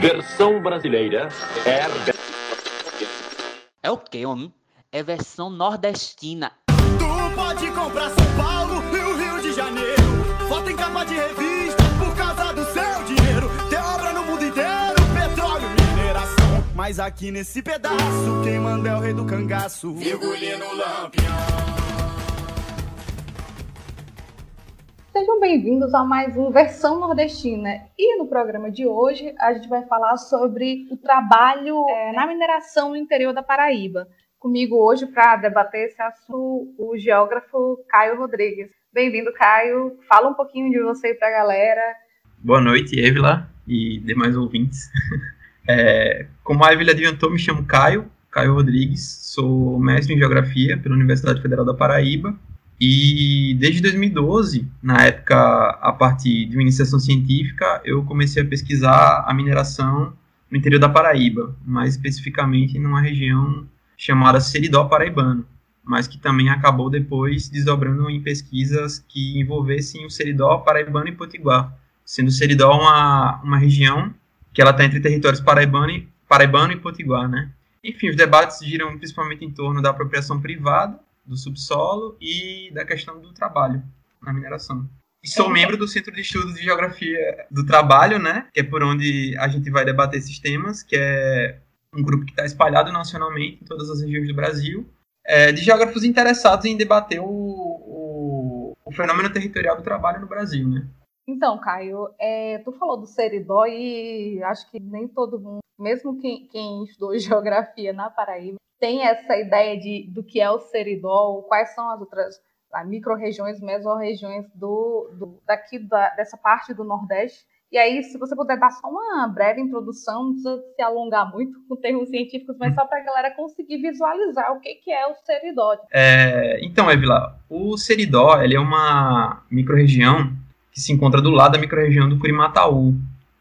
Versão brasileira é. É o que, homem? É versão nordestina. Tu pode comprar São Paulo e o Rio de Janeiro. Foto em capa de revista por causa do seu dinheiro. Tem obra no mundo inteiro, petróleo, mineração. Mas aqui nesse pedaço, quem manda é o rei do cangaço. Virgulino Lampião. Sejam bem-vindos a mais um Versão Nordestina. E no programa de hoje a gente vai falar sobre o trabalho é, na mineração no interior da Paraíba. Comigo hoje para debater esse assunto o geógrafo Caio Rodrigues. Bem-vindo, Caio. Fala um pouquinho de você para a galera. Boa noite, Evila e demais ouvintes. É, como a Evila adiantou, me chamo Caio, Caio Rodrigues, sou mestre em Geografia pela Universidade Federal da Paraíba e desde 2012, na época, a partir de uma iniciação científica, eu comecei a pesquisar a mineração no interior da Paraíba, mais especificamente numa região chamada Seridó Paraibano, mas que também acabou depois desdobrando em pesquisas que envolvessem o Seridó Paraibano e Potiguar, sendo o Seridó uma, uma região que ela está entre territórios paraibano e, paraibano e Potiguar, né? Enfim, os debates giram principalmente em torno da apropriação privada do subsolo e da questão do trabalho na mineração. E sou membro do Centro de Estudos de Geografia do Trabalho, né? Que é por onde a gente vai debater esses temas, que é um grupo que está espalhado nacionalmente em todas as regiões do Brasil, é, de geógrafos interessados em debater o, o, o, fenômeno territorial do trabalho no Brasil, né? Então, Caio, é, tu falou do Seridó e acho que nem todo mundo, mesmo quem, quem estudou geografia na Paraíba, tem essa ideia de, do que é o seridó, quais são as outras micro-regiões, mesorregiões do, do, daqui da, dessa parte do Nordeste. E aí, se você puder dar só uma breve introdução, não precisa se alongar muito com termos científicos, mas só para a galera conseguir visualizar o que, que é o seridó. É, então, Evila, o seridó ele é uma micro-região que se encontra do lado da micro-região do Curimataú,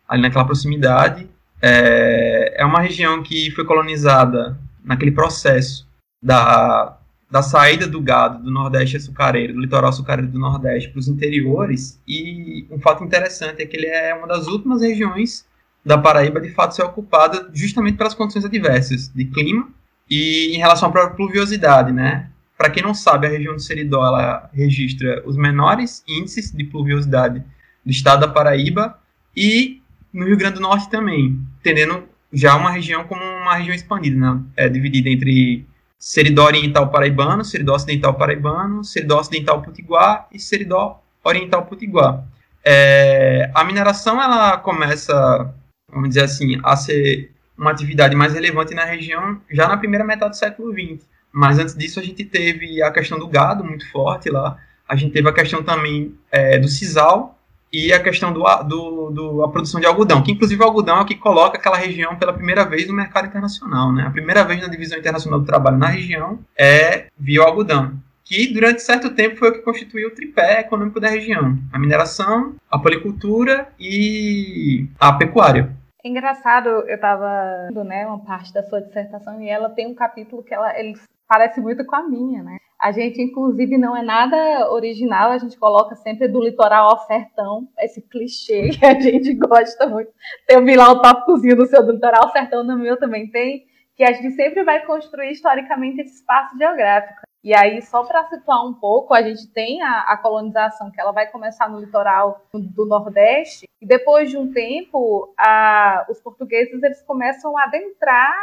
ali naquela proximidade. É, é uma região que foi colonizada naquele processo da, da saída do gado do Nordeste açucareiro, do litoral açucareiro do Nordeste para os interiores. E um fato interessante é que ele é uma das últimas regiões da Paraíba de fato ser ocupada justamente pelas condições adversas de clima e em relação à própria pluviosidade, né? Para quem não sabe, a região do Seridó ela registra os menores índices de pluviosidade do estado da Paraíba e no Rio Grande do Norte também, entendendo já uma região como uma região expandida, né? É dividida entre Seridó Oriental Paraibano, Seridó Ocidental Paraibano, Seridó Ocidental Potiguar e Seridó Oriental Potiguar. É, a mineração ela começa, vamos dizer assim, a ser uma atividade mais relevante na região já na primeira metade do século XX. Mas antes disso a gente teve a questão do gado muito forte lá, a gente teve a questão também é, do sisal, e a questão do, do, do, a produção de algodão, que inclusive o algodão é o que coloca aquela região pela primeira vez no mercado internacional. Né? A primeira vez na divisão internacional do trabalho na região é via o algodão, que durante certo tempo foi o que constituiu o tripé econômico da região: a mineração, a policultura e a pecuária. É engraçado, eu estava lendo né, uma parte da sua dissertação e ela tem um capítulo que ela, ele parece muito com a minha, né? A gente, inclusive, não é nada original, a gente coloca sempre do litoral ao sertão, esse clichê que a gente gosta muito. Tem o lá o tópicozinho do seu do litoral ao sertão, no meu também tem, que a gente sempre vai construir historicamente esse espaço geográfico. E aí, só para situar um pouco, a gente tem a, a, colonização, que ela vai começar no litoral do Nordeste, e depois de um tempo, a, os portugueses eles começam a adentrar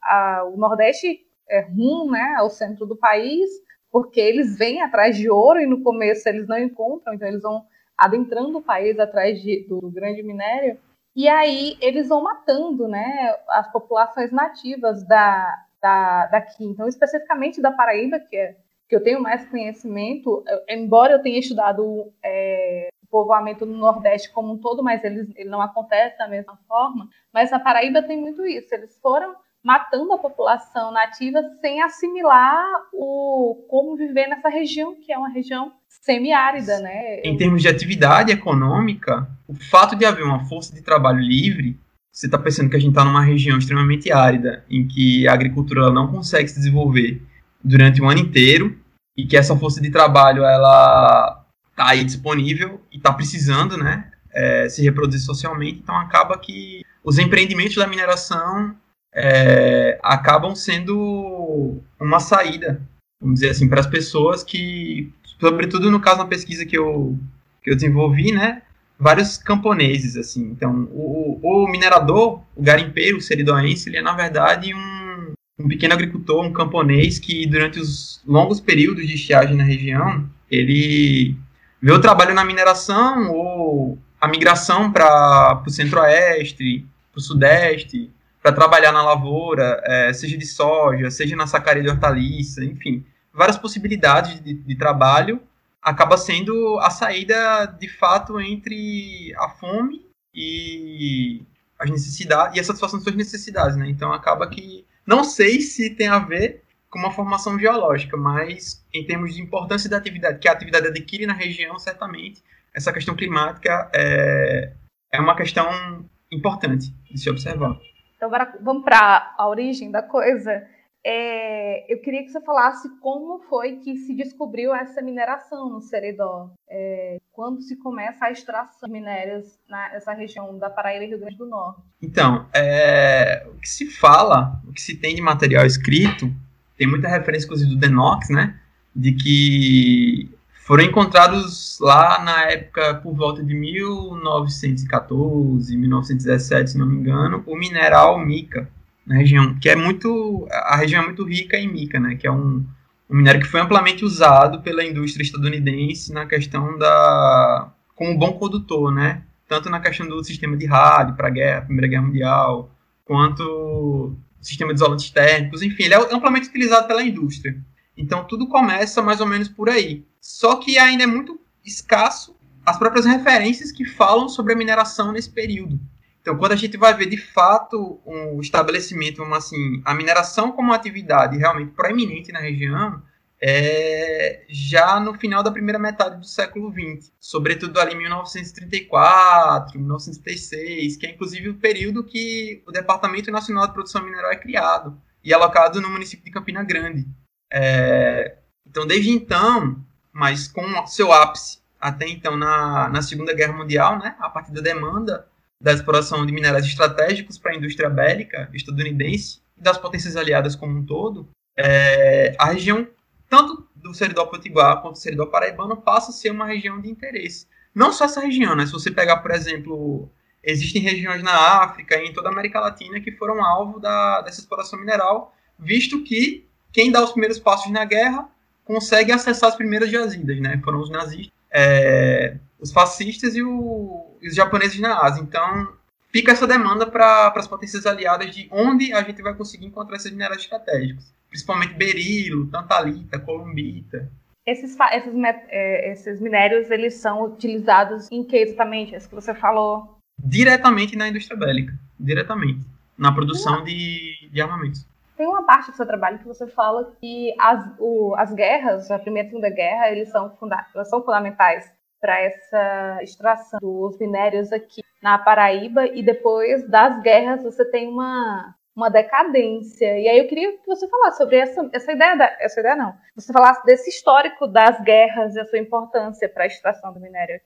a, o Nordeste é, rumo né, ao centro do país, porque eles vêm atrás de ouro e no começo eles não encontram, então eles vão adentrando o país atrás de, do, do grande minério, e aí eles vão matando né, as populações nativas da, da, daqui. Então, especificamente da Paraíba, que, é, que eu tenho mais conhecimento, embora eu tenha estudado é, o povoamento no Nordeste como um todo, mas ele, ele não acontece da mesma forma, mas na Paraíba tem muito isso. Eles foram matando a população nativa sem assimilar o como viver nessa região, que é uma região semiárida, né? Em termos de atividade econômica, o fato de haver uma força de trabalho livre, você está pensando que a gente está numa região extremamente árida, em que a agricultura não consegue se desenvolver durante o ano inteiro, e que essa força de trabalho ela está aí disponível e está precisando, né? é, se reproduzir socialmente, então acaba que os empreendimentos da mineração é, acabam sendo uma saída, vamos dizer assim, para as pessoas que, sobretudo no caso da pesquisa que eu, que eu desenvolvi, né, vários camponeses, assim, então o, o minerador, o garimpeiro, o seridoense, ele é na verdade um, um pequeno agricultor, um camponês que durante os longos períodos de estiagem na região, ele vê o trabalho na mineração ou a migração para o centro-oeste, para o sudeste, para trabalhar na lavoura, é, seja de soja, seja na sacaria de hortaliça, enfim, várias possibilidades de, de trabalho, acaba sendo a saída de fato entre a fome e as necessidades e a satisfação de suas necessidades, né? Então acaba que não sei se tem a ver com uma formação geológica, mas em termos de importância da atividade que a atividade adquire na região, certamente essa questão climática é, é uma questão importante de se observar. Então, vamos para a origem da coisa. É, eu queria que você falasse como foi que se descobriu essa mineração no Seridó. É, quando se começa a extração de minérios nessa região da Paraíba e Rio Grande do Norte. Então, é, o que se fala, o que se tem de material escrito, tem muita referência, inclusive, do Denox, né? De que foram encontrados lá na época, por volta de 1914, 1917, se não me engano, o mineral mica, na região, que é muito, a região é muito rica em mica, né, que é um, um minério que foi amplamente usado pela indústria estadunidense na questão da, como bom condutor, né, tanto na questão do sistema de rádio para a guerra, Primeira Guerra Mundial, quanto sistema de isolantes térmicos, enfim, ele é amplamente utilizado pela indústria. Então tudo começa mais ou menos por aí. Só que ainda é muito escasso as próprias referências que falam sobre a mineração nesse período. Então, quando a gente vai ver de fato um estabelecimento, vamos assim, a mineração como atividade realmente proeminente na região, é já no final da primeira metade do século XX, sobretudo ali em 1934, 1936, que é inclusive o período que o Departamento Nacional de Produção Mineral é criado e alocado no município de Campina Grande. É, então, desde então, mas com seu ápice até então na, na Segunda Guerra Mundial, né, a partir da demanda da exploração de minerais estratégicos para a indústria bélica estadunidense e das potências aliadas como um todo, é, a região, tanto do Seridó Potiguar quanto do Seridó Paraibano, passa a ser uma região de interesse. Não só essa região, né? Se você pegar, por exemplo, existem regiões na África e em toda a América Latina que foram alvo da, dessa exploração mineral, visto que quem dá os primeiros passos na guerra consegue acessar as primeiras jazidas, né? Foram os nazistas, é, os fascistas e, o, e, os japoneses na Ásia. Então, fica essa demanda para as potências aliadas de onde a gente vai conseguir encontrar esses minerais estratégicos, principalmente berilo, tantalita, columbita. Esses, esses, é, esses minérios, eles são utilizados em que exatamente? Isso que você falou. Diretamente na indústria bélica. Diretamente. Na produção de, de armamentos. Tem uma parte do seu trabalho que você fala que as, o, as guerras, a Primeira e a Segunda Guerra, eles são, funda elas são fundamentais para essa extração dos minérios aqui na Paraíba e depois das guerras você tem uma, uma decadência. E aí eu queria que você falasse sobre essa, essa ideia, da, essa ideia não, você falasse desse histórico das guerras e a sua importância para a extração do minério.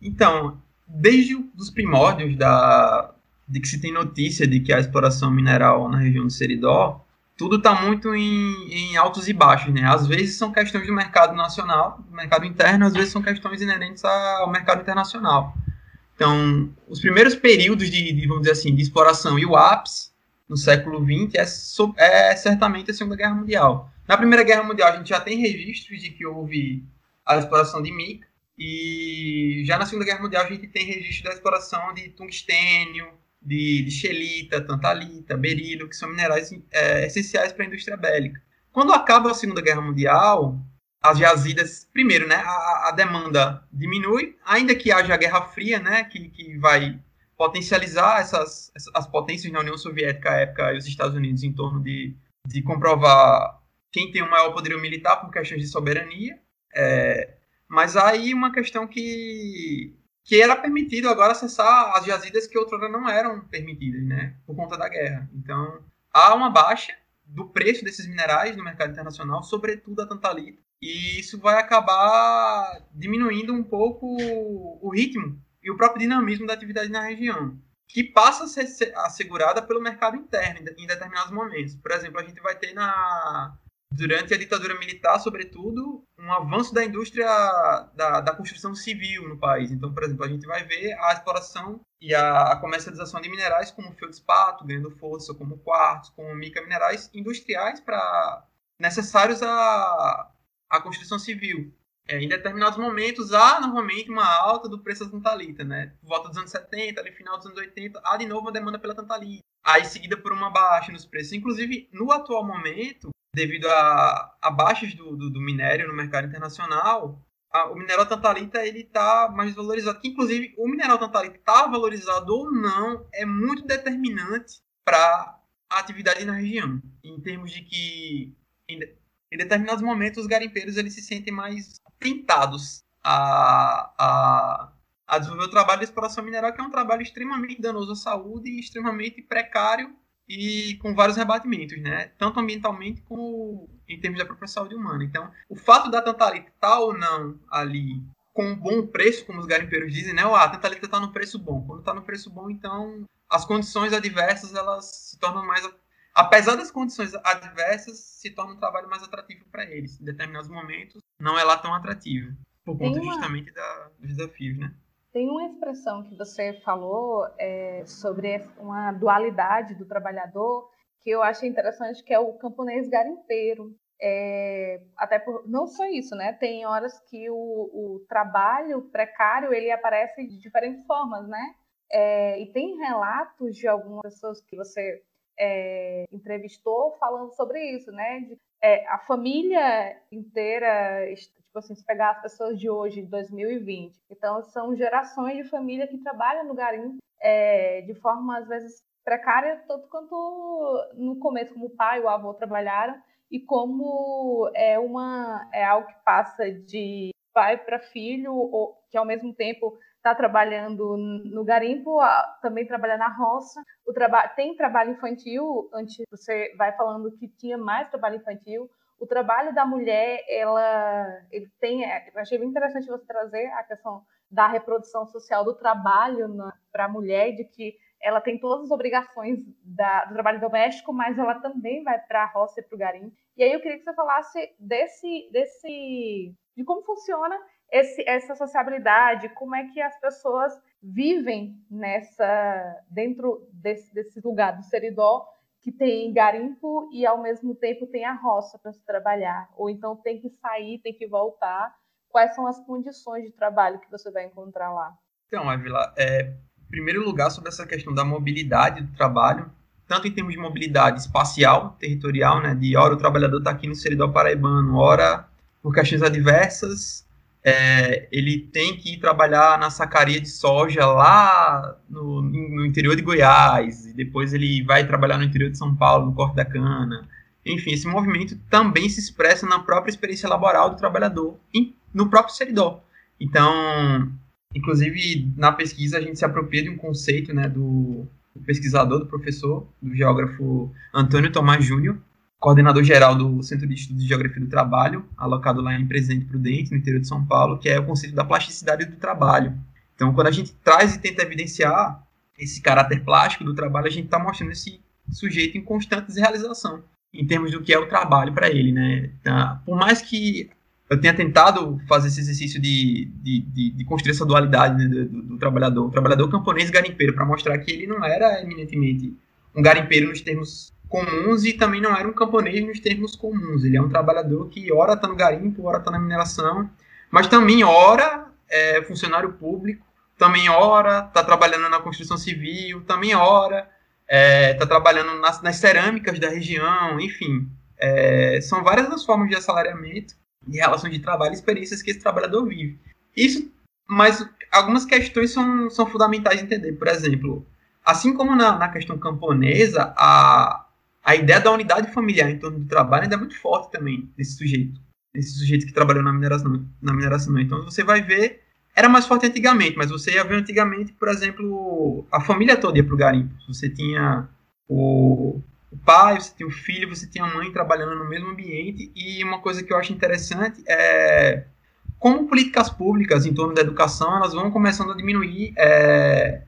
Então, desde os primórdios da, de que se tem notícia de que a exploração mineral na região do Seridó, tudo está muito em, em, altos e baixos, né? Às vezes são questões do mercado nacional, do mercado interno, às vezes são questões inerentes ao mercado internacional. Então, os primeiros períodos de, de vamos dizer assim, de exploração e o ápice no século XX é, é certamente a Segunda Guerra Mundial. Na Primeira Guerra Mundial a gente já tem registros de que houve a exploração de mica e já na Segunda Guerra Mundial a gente tem registro da exploração de tungstênio, de, de xelita, tantalita, berilo, que são minerais é, essenciais para a indústria bélica. Quando acaba a Segunda Guerra Mundial, as jazidas, primeiro, né, a, a demanda diminui, ainda que haja a Guerra Fria, né, que, que vai potencializar essas, as potências na União Soviética à época e os Estados Unidos em torno de, de comprovar quem tem o maior poderio militar por questões de soberania. É, mas aí uma questão que que era permitido agora acessar as jazidas que outrora não eram permitidas, né, por conta da guerra. Então, há uma baixa do preço desses minerais no mercado internacional, sobretudo a tantalita, e isso vai acabar diminuindo um pouco o ritmo e o próprio dinamismo da atividade na região, que passa a ser assegurada pelo mercado interno em determinados momentos. Por exemplo, a gente vai ter na durante a ditadura militar, sobretudo, um avanço da indústria da, da, construção civil no país. Então, por exemplo, a gente vai ver a exploração e a, a comercialização de minerais como feldspato, ganhando força, como quartzo, como mica, minerais industriais para necessários à, à construção civil. É, em determinados momentos há normalmente uma alta do preço da tantalita, né? Por volta dos anos 70, ali final dos anos 80, há de novo uma demanda pela tantalita. Aí seguida por uma baixa nos preços. Inclusive, no atual momento, devido a, a baixas do, do, do, minério no mercado internacional, a, o mineral tantalita ele está mais valorizado. Que, inclusive, o mineral tantalita está valorizado ou não é muito determinante para a atividade na região. Em termos de que, em, em determinados momentos, os garimpeiros eles se sentem mais tentados a, a, a desenvolver o trabalho de exploração mineral, que é um trabalho extremamente danoso à saúde e extremamente precário e com vários rebatimentos, né? Tanto ambientalmente como em termos da própria saúde humana. Então, o fato da tantalita estar ou não ali com um bom preço, como os garimpeiros dizem, né? Ah, a tantalita está no preço bom. Quando está no preço bom, então as condições adversas elas se tornam mais apesar das condições adversas, se torna um trabalho mais atrativo para eles. Em determinados momentos, não é lá tão atrativo, por conta uma... justamente da, dos desafios, né? Tem uma expressão que você falou é, sobre uma dualidade do trabalhador que eu achei interessante, que é o camponês garimpeiro. É, até por, não só isso, né? Tem horas que o, o trabalho precário ele aparece de diferentes formas, né? É, e tem relatos de algumas pessoas que você é, entrevistou falando sobre isso, né? De, é, a família inteira Tipo assim, se pegar as pessoas de hoje, de 2020. Então, são gerações de família que trabalham no garimpo é, de forma, às vezes, precária, tanto quanto no começo, como o pai e o avô trabalharam, e como é, uma, é algo que passa de pai para filho, ou, que ao mesmo tempo está trabalhando no garimpo, também trabalha na roça. O traba tem trabalho infantil, antes você vai falando que tinha mais trabalho infantil, o trabalho da mulher, ela, ele tem, é, eu achei bem interessante você trazer a questão da reprodução social do trabalho para a mulher, de que ela tem todas as obrigações da, do trabalho doméstico, mas ela também vai para a roça e para o garimpo. E aí eu queria que você falasse desse, desse, de como funciona esse, essa sociabilidade, como é que as pessoas vivem nessa dentro desse, desse lugar do seridó que tem garimpo e ao mesmo tempo tem a roça para se trabalhar, ou então tem que sair, tem que voltar. Quais são as condições de trabalho que você vai encontrar lá? Então, Avila, é, em primeiro lugar, sobre essa questão da mobilidade do trabalho, tanto em termos de mobilidade espacial, territorial, né, de hora o trabalhador está aqui no Seridó Paraibano, hora por questões adversas, é, ele tem que ir trabalhar na sacaria de soja lá no, no, interior de Goiás, e depois ele vai trabalhar no interior de São Paulo, no corte da cana. Enfim, esse movimento também se expressa na própria experiência laboral do trabalhador, em, no próprio seridó. Então, inclusive, na pesquisa a gente se apropria de um conceito né, do, do pesquisador, do professor, do geógrafo Antônio Tomás Júnior, coordenador geral do Centro de Estudos de Geografia do Trabalho, alocado lá em Presidente Prudente, no interior de São Paulo, que é o conceito da plasticidade do trabalho. Então, quando a gente traz e tenta evidenciar esse caráter plástico do trabalho, a gente está mostrando esse sujeito em constante desrealização, em termos do que é o trabalho para ele, né? Então, por mais que eu tenha tentado fazer esse exercício de, de, de, de construir essa dualidade né, do, do, trabalhador, o trabalhador camponês garimpeiro, para mostrar que ele não era eminentemente um garimpeiro nos termos comuns e também não era um camponês nos termos comuns. Ele é um trabalhador que ora está no garimpo, ora está na mineração, mas também ora é funcionário público, também ora está trabalhando na construção civil, também ora está é, tá trabalhando nas, nas, cerâmicas da região, enfim. É, são várias as formas de assalariamento e relações de trabalho e experiências que esse trabalhador vive. Isso, mas algumas questões são, são fundamentais de entender. Por exemplo, assim como na, na questão camponesa, a, a ideia da unidade familiar em torno do trabalho ainda é muito forte também nesse sujeito. Nesse sujeito que trabalhou na mineração, na mineração. Então você vai ver. Era mais forte antigamente, mas você ia ver antigamente, por exemplo, a família toda ia para o garimpo. Você tinha o, o pai, você tinha o filho, você tinha a mãe trabalhando no mesmo ambiente. E uma coisa que eu acho interessante é como políticas públicas em torno da educação, elas vão começando a diminuir é,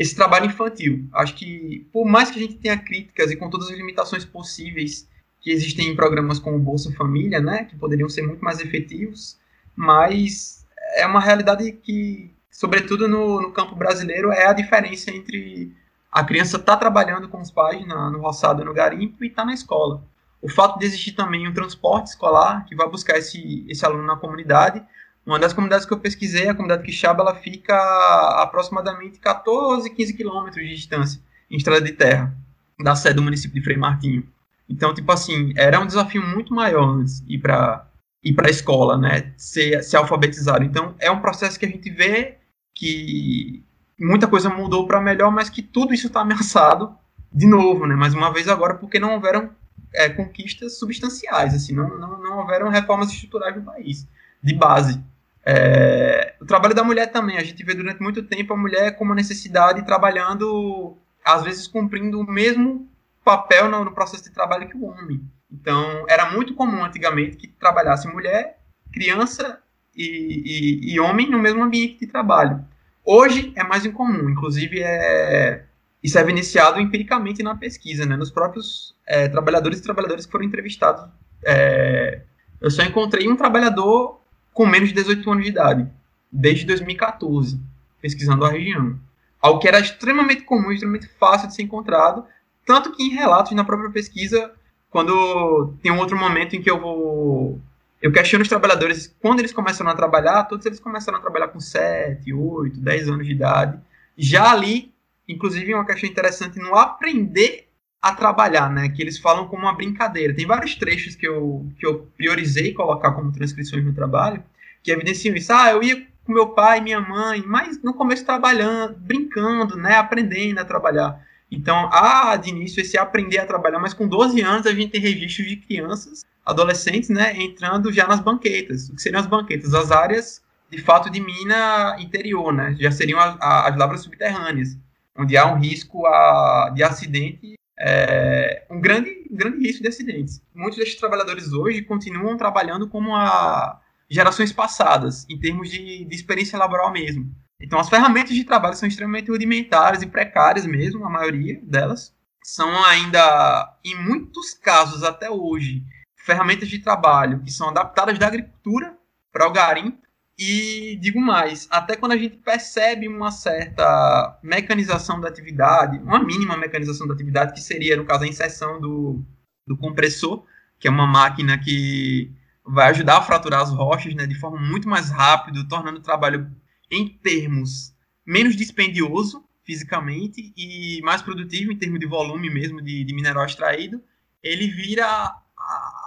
esse trabalho infantil. Acho que, por mais que a gente tenha críticas e com todas as limitações possíveis que existem em programas como Bolsa Família, né, que poderiam ser muito mais efetivos, mas é uma realidade que, sobretudo no, no campo brasileiro, é a diferença entre a criança estar tá trabalhando com os pais na, no roçado no garimpo e estar tá na escola. O fato de existir também um transporte escolar que vai buscar esse, esse aluno na comunidade. Uma das comunidades que eu pesquisei, a comunidade Quixaba, ela fica a aproximadamente 14, 15 quilômetros de distância em estrada de terra da sede do município de Frei Martinho. Então, tipo assim, era um desafio muito maior antes ir para ir para a escola, né, ser, ser alfabetizado. Então, é um processo que a gente vê que muita coisa mudou para melhor, mas que tudo isso está ameaçado de novo, né, mais uma vez agora, porque não houveram é, conquistas substanciais, assim, não, não, não houveram reformas estruturais no país, de base. É, o trabalho da mulher também, a gente vê durante muito tempo a mulher como necessidade trabalhando, às vezes cumprindo o mesmo papel no, no processo de trabalho que o homem. Então, era muito comum antigamente que trabalhasse mulher, criança e, e, e homem no mesmo ambiente de trabalho. Hoje é mais incomum, inclusive é, isso é evidenciado empiricamente na pesquisa, né, nos próprios é, trabalhadores e trabalhadoras que foram entrevistados. É, eu só encontrei um trabalhador com menos de 18 anos de idade, desde 2014, pesquisando a região. Algo que era extremamente comum, extremamente fácil de ser encontrado, tanto que em relatos na própria pesquisa, quando tem um outro momento em que eu vou. Eu questiono os trabalhadores, quando eles começaram a trabalhar, todos eles começaram a trabalhar com 7, 8, 10 anos de idade. Já ali, inclusive, uma questão interessante no aprender a trabalhar, né? Que eles falam como uma brincadeira. Tem vários trechos que eu, que eu priorizei colocar como transcrições no trabalho, que evidenciam isso. Ah, eu ia com meu pai minha mãe, mas no começo trabalhando, brincando, né? Aprendendo a trabalhar. Então, há de início esse aprender a trabalhar, mas com 12 anos a gente tem registros de crianças, adolescentes, né, entrando já nas banquetas. O que seriam as banquetas? As áreas, de fato, de mina interior, né, já seriam as, as lavras subterrâneas, onde há um risco a, de acidente, é, um grande, grande risco de acidentes. Muitos desses trabalhadores hoje continuam trabalhando como a gerações passadas, em termos de, de experiência laboral mesmo. Então, as ferramentas de trabalho são extremamente rudimentares e precárias mesmo, a maioria delas. São ainda, em muitos casos até hoje, ferramentas de trabalho que são adaptadas da agricultura para o garimpo. E digo mais, até quando a gente percebe uma certa mecanização da atividade, uma mínima mecanização da atividade, que seria, no caso, a inserção do, do compressor, que é uma máquina que vai ajudar a fraturar as rochas né, de forma muito mais rápida, tornando o trabalho em termos menos dispendioso fisicamente e mais produtivo em termos de volume mesmo de, de mineral extraído, ele vira a,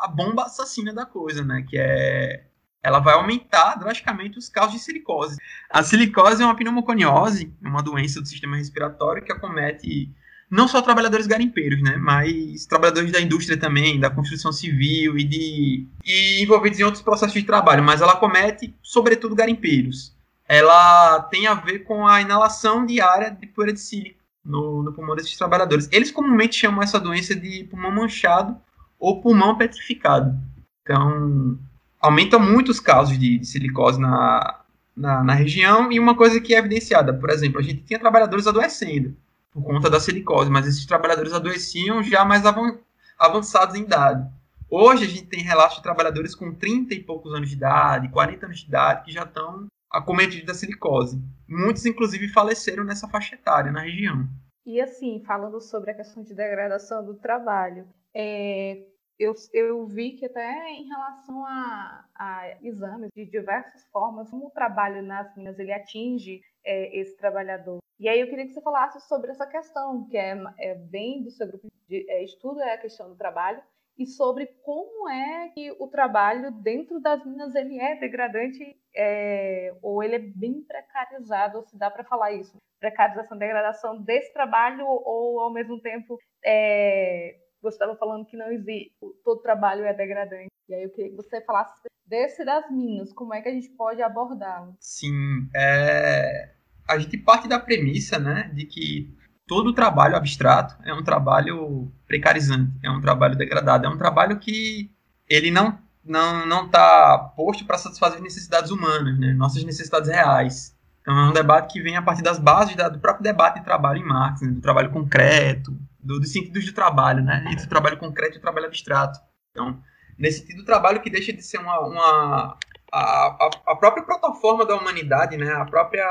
a, bomba assassina da coisa, né? Que é ela vai aumentar drasticamente os casos de silicose. A silicose é uma pneumoconiose, uma doença do sistema respiratório que acomete não só trabalhadores garimpeiros, né, mas trabalhadores da indústria também, da construção civil e de e envolvidos em outros processos de trabalho, mas ela acomete sobretudo garimpeiros ela tem a ver com a inalação diária de poeira de sílica no, no pulmão desses trabalhadores. Eles comumente chamam essa doença de pulmão manchado ou pulmão petrificado. Então, aumenta muito os casos de, de silicose na, na, na, região. E uma coisa que é evidenciada, por exemplo, a gente tinha trabalhadores adoecendo por conta da silicose, mas esses trabalhadores adoeciam já mais avançados em idade. Hoje a gente tem relatos de trabalhadores com 30 e poucos anos de idade, 40 anos de idade, que já estão acometidos da silicose. Muitos, inclusive, faleceram nessa faixa etária na região. E assim, falando sobre a questão de degradação do trabalho, é, eu, eu vi que até em relação a, a, exames de diversas formas, como o trabalho nas minas ele atinge é, esse trabalhador. E aí eu queria que você falasse sobre essa questão, que é, é bem do seu grupo de é, estudo, é a questão do trabalho, e sobre como é que o trabalho dentro das minas ele é degradante é, ou ele é bem precarizado, se dá para falar isso, precarização, degradação desse trabalho ou ao mesmo tempo é, você estava falando que não existe, todo trabalho é degradante. E aí eu queria que você falasse desse das minas, como é que a gente pode abordá-lo? Sim, é... a gente parte da premissa, né, de que todo trabalho abstrato é um trabalho precarizante, é um trabalho degradado, é um trabalho que ele não não não está posto para satisfazer necessidades humanas, né? nossas necessidades reais. Então é um debate que vem a partir das bases da, do próprio debate de trabalho em Marx, né? do trabalho concreto, do, dos sentidos do trabalho, né? entre o trabalho concreto e o trabalho abstrato. Então, nesse sentido, o trabalho que deixa de ser uma, uma a, a, própria plataforma da humanidade, né? a própria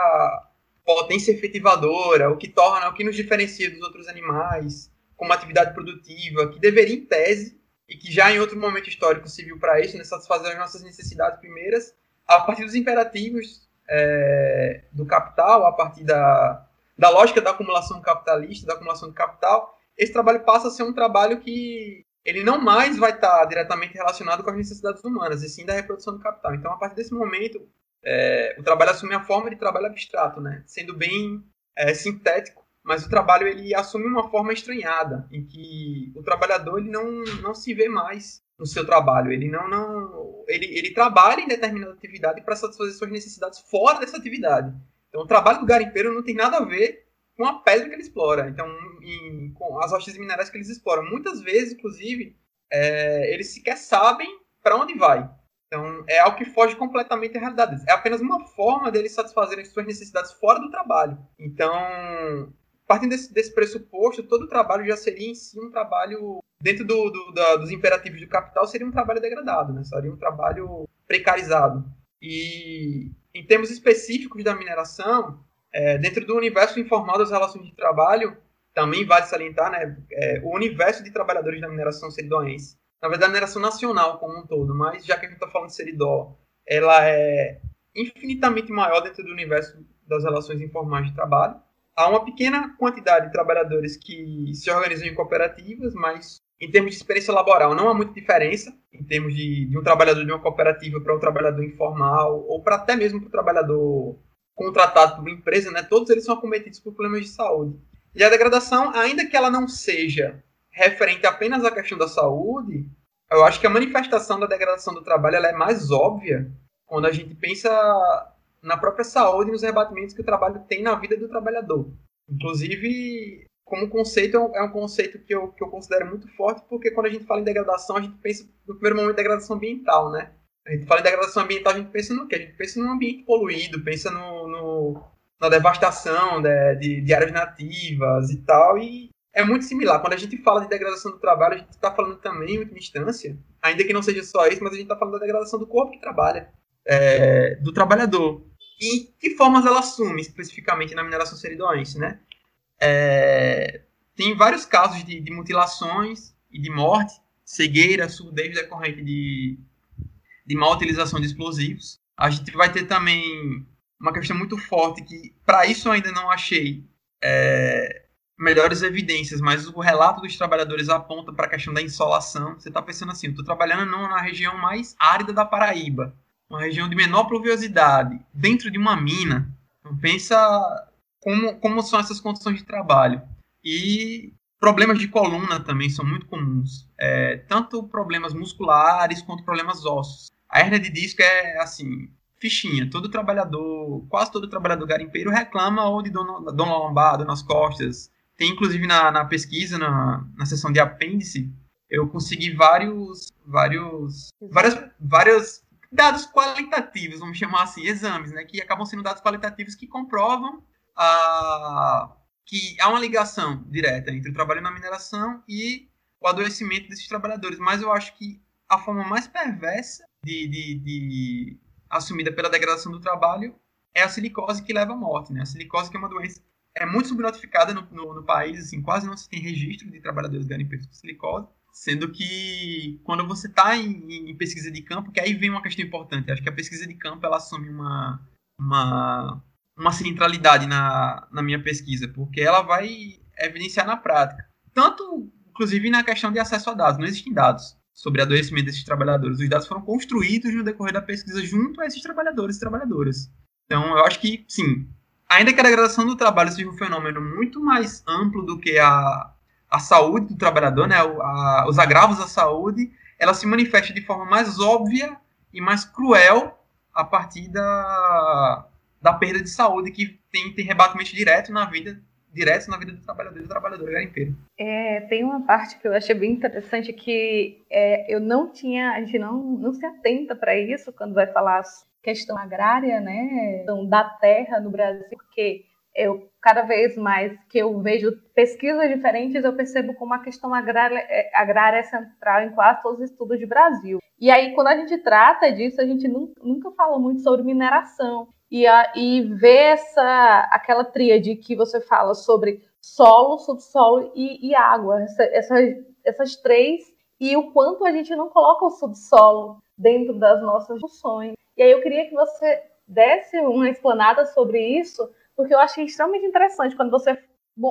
potência efetivadora, o que torna, o que nos diferencia dos outros animais, como atividade produtiva, que deveria, em tese, e que já em outro momento histórico se viu para isso, né, satisfazer as nossas necessidades primeiras, a partir dos imperativos é, do capital, a partir da, da lógica da acumulação capitalista, da acumulação de capital, esse trabalho passa a ser um trabalho que ele não mais vai estar diretamente relacionado com as necessidades humanas, e sim da reprodução do capital. Então, a partir desse momento, é, o trabalho assume a forma de trabalho abstrato, né? sendo bem é, sintético, mas o trabalho ele assume uma forma estranhada, em que o trabalhador ele não, não se vê mais no seu trabalho, ele não, não ele, ele trabalha em determinada atividade para satisfazer suas necessidades fora dessa atividade. Então, o trabalho do garimpeiro não tem nada a ver com a pedra que ele explora, então, em, com as rochas minerais que eles exploram. Muitas vezes, inclusive, é, eles sequer sabem para onde vai. Então, é algo que foge completamente da realidade. É apenas uma forma deles satisfazerem suas necessidades fora do trabalho. Então, partindo desse, desse pressuposto, todo o trabalho já seria em si um trabalho, dentro do, do, da, dos imperativos do capital, seria um trabalho degradado, né? seria um trabalho precarizado. E, em termos específicos da mineração, é, dentro do universo informal das relações de trabalho, também vale salientar, né, é, o universo de trabalhadores da mineração seridoense, na verdade, a mineração nacional como um todo, mas já que a gente está falando de seridó, ela é infinitamente maior dentro do universo das relações informais de trabalho. Há uma pequena quantidade de trabalhadores que se organizam em cooperativas, mas em termos de experiência laboral não há muita diferença em termos de, de um trabalhador de uma cooperativa para um trabalhador informal ou para até mesmo para o trabalhador contratado por uma empresa, né, todos eles são acometidos por problemas de saúde. E a degradação, ainda que ela não seja referente apenas à questão da saúde, eu acho que a manifestação da degradação do trabalho é mais óbvia quando a gente pensa na própria saúde e nos rebatimentos que o trabalho tem na vida do trabalhador. Inclusive, como conceito, é um conceito que eu, que eu considero muito forte, porque quando a gente fala em degradação, a gente pensa, no primeiro momento, em degradação ambiental, né? A gente fala em degradação ambiental, a gente pensa no quê? A gente pensa num ambiente poluído, pensa no, no na devastação de, de, de, áreas nativas e tal, e é muito similar. Quando a gente fala de degradação do trabalho, a gente está falando também, em última instância, ainda que não seja só isso, mas a gente está falando da degradação do corpo que trabalha, é, do trabalhador. E que formas ela assume, especificamente na mineração seridoense, né? É, tem vários casos de, de mutilações e de morte, cegueira, surdez decorrente de de má utilização de explosivos. A gente vai ter também uma questão muito forte que, para isso, eu ainda não achei é, melhores evidências, mas o relato dos trabalhadores aponta para a questão da insolação. Você está pensando assim, estou trabalhando na região mais árida da Paraíba, uma região de menor pluviosidade, dentro de uma mina. Então, pensa como, como são essas condições de trabalho. E Problemas de coluna também são muito comuns, é, tanto problemas musculares quanto problemas ossos. A hernia de disco é assim, fichinha. Todo trabalhador, quase todo trabalhador garimpeiro reclama ou de dor, lombar, dor nas costas. Tem inclusive na, na pesquisa, na, na seção de apêndice, eu consegui vários, vários, várias, vários dados qualitativos, vamos chamar assim, exames, né, que acabam sendo dados qualitativos que comprovam a que há uma ligação direta entre o trabalho na mineração e o adoecimento desses trabalhadores. Mas eu acho que a forma mais perversa de, de, de assumida pela degradação do trabalho é a silicose que leva à morte. Né? A silicose que é uma doença é muito subnotificada no, no, no país, assim, quase não se tem registro de trabalhadores garimpeiros com silicose, sendo que quando você está em, em, pesquisa de campo, que aí vem uma questão importante, acho que a pesquisa de campo ela assume uma, uma uma centralidade na, na minha pesquisa, porque ela vai evidenciar na prática. Tanto, inclusive, na questão de acesso a dados. Não existem dados sobre adoecimento desses trabalhadores. Os dados foram construídos no decorrer da pesquisa junto a esses trabalhadores e trabalhadoras. Então, eu acho que, sim, ainda que a degradação do trabalho seja um fenômeno muito mais amplo do que a, a saúde do trabalhador, né, a, os agravos à saúde, ela se manifesta de forma mais óbvia e mais cruel a partir da, da perda de saúde que tem, tem rebatimento direto na vida diretos na vida do trabalhador e do trabalhador garimpeiro. É, tem uma parte que eu achei bem interessante que é, eu não tinha, a gente não, não se atenta para isso quando vai falar questão agrária, né, então, da terra no Brasil, porque eu cada vez mais que eu vejo pesquisas diferentes, eu percebo como a questão agrária, é, agrária é central em quase todos os estudos de Brasil. E aí, quando a gente trata disso, a gente nunca, nunca fala muito sobre mineração. E, a, e ver essa, aquela tríade que você fala sobre solo, subsolo e, e água, essa, essas, essas três, e o quanto a gente não coloca o subsolo dentro das nossas discussões. E aí eu queria que você desse uma explanada sobre isso, porque eu achei extremamente interessante quando você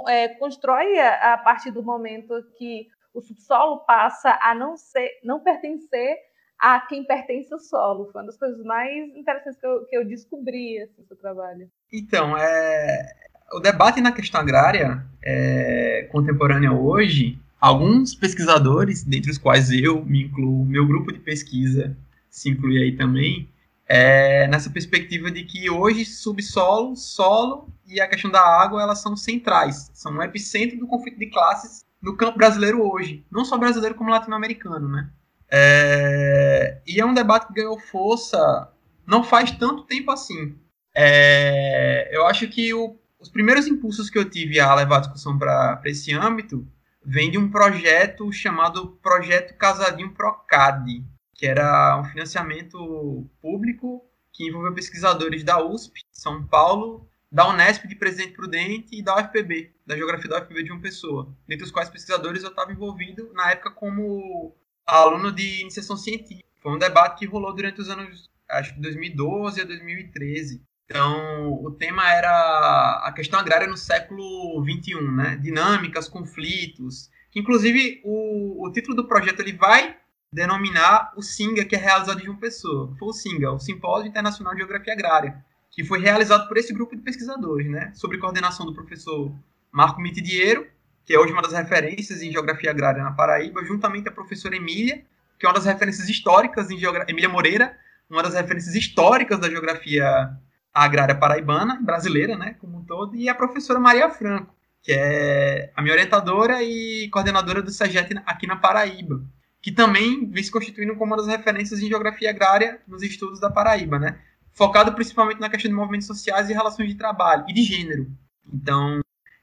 é, constrói a, a partir do momento que o subsolo passa a não ser, não pertencer a quem pertence ao solo. Foi uma das coisas mais interessantes que eu, que eu descobri assim, seu trabalho. Então, é, o debate na questão agrária é, contemporânea hoje, alguns pesquisadores, dentre os quais eu me incluo, meu grupo de pesquisa se inclui aí também, é, nessa perspectiva de que hoje subsolo, solo e a questão da água elas são centrais, são o epicentro do conflito de classes no campo brasileiro hoje, não só brasileiro como latino-americano, né? É, e é um debate que ganhou força não faz tanto tempo assim. É, eu acho que o, os primeiros impulsos que eu tive a levar a discussão para esse âmbito vem de um projeto chamado Projeto Casadinho Procad, que era um financiamento público que envolveu pesquisadores da USP, São Paulo, da Unesp de Presidente Prudente e da UFPB, da Geografia da UFPB de uma pessoa, dentre os quais pesquisadores eu estava envolvido na época como aluno de iniciação científica. Foi um debate que rolou durante os anos, acho que 2012 a 2013. Então, o tema era a questão agrária no século XXI, né? Dinâmicas, conflitos. Inclusive, o, o título do projeto ele vai denominar o SINGA, que é realizado de uma pessoa. Foi o SINGA, o Simpósio Internacional de Geografia Agrária, que foi realizado por esse grupo de pesquisadores, né, sob coordenação do professor Marco Mitidiero, que é hoje uma das referências em Geografia Agrária na Paraíba, juntamente a professora Emília, que é uma das referências históricas em Geografia... Emília Moreira, uma das referências históricas da Geografia Agrária Paraibana, brasileira, né, como um todo, e a professora Maria Franco, que é a minha orientadora e coordenadora do SEGET aqui na Paraíba que também vem se constituindo como uma das referências em geografia agrária nos estudos da Paraíba, né? Focado principalmente na questão de movimentos sociais e relações de trabalho e de gênero. Então,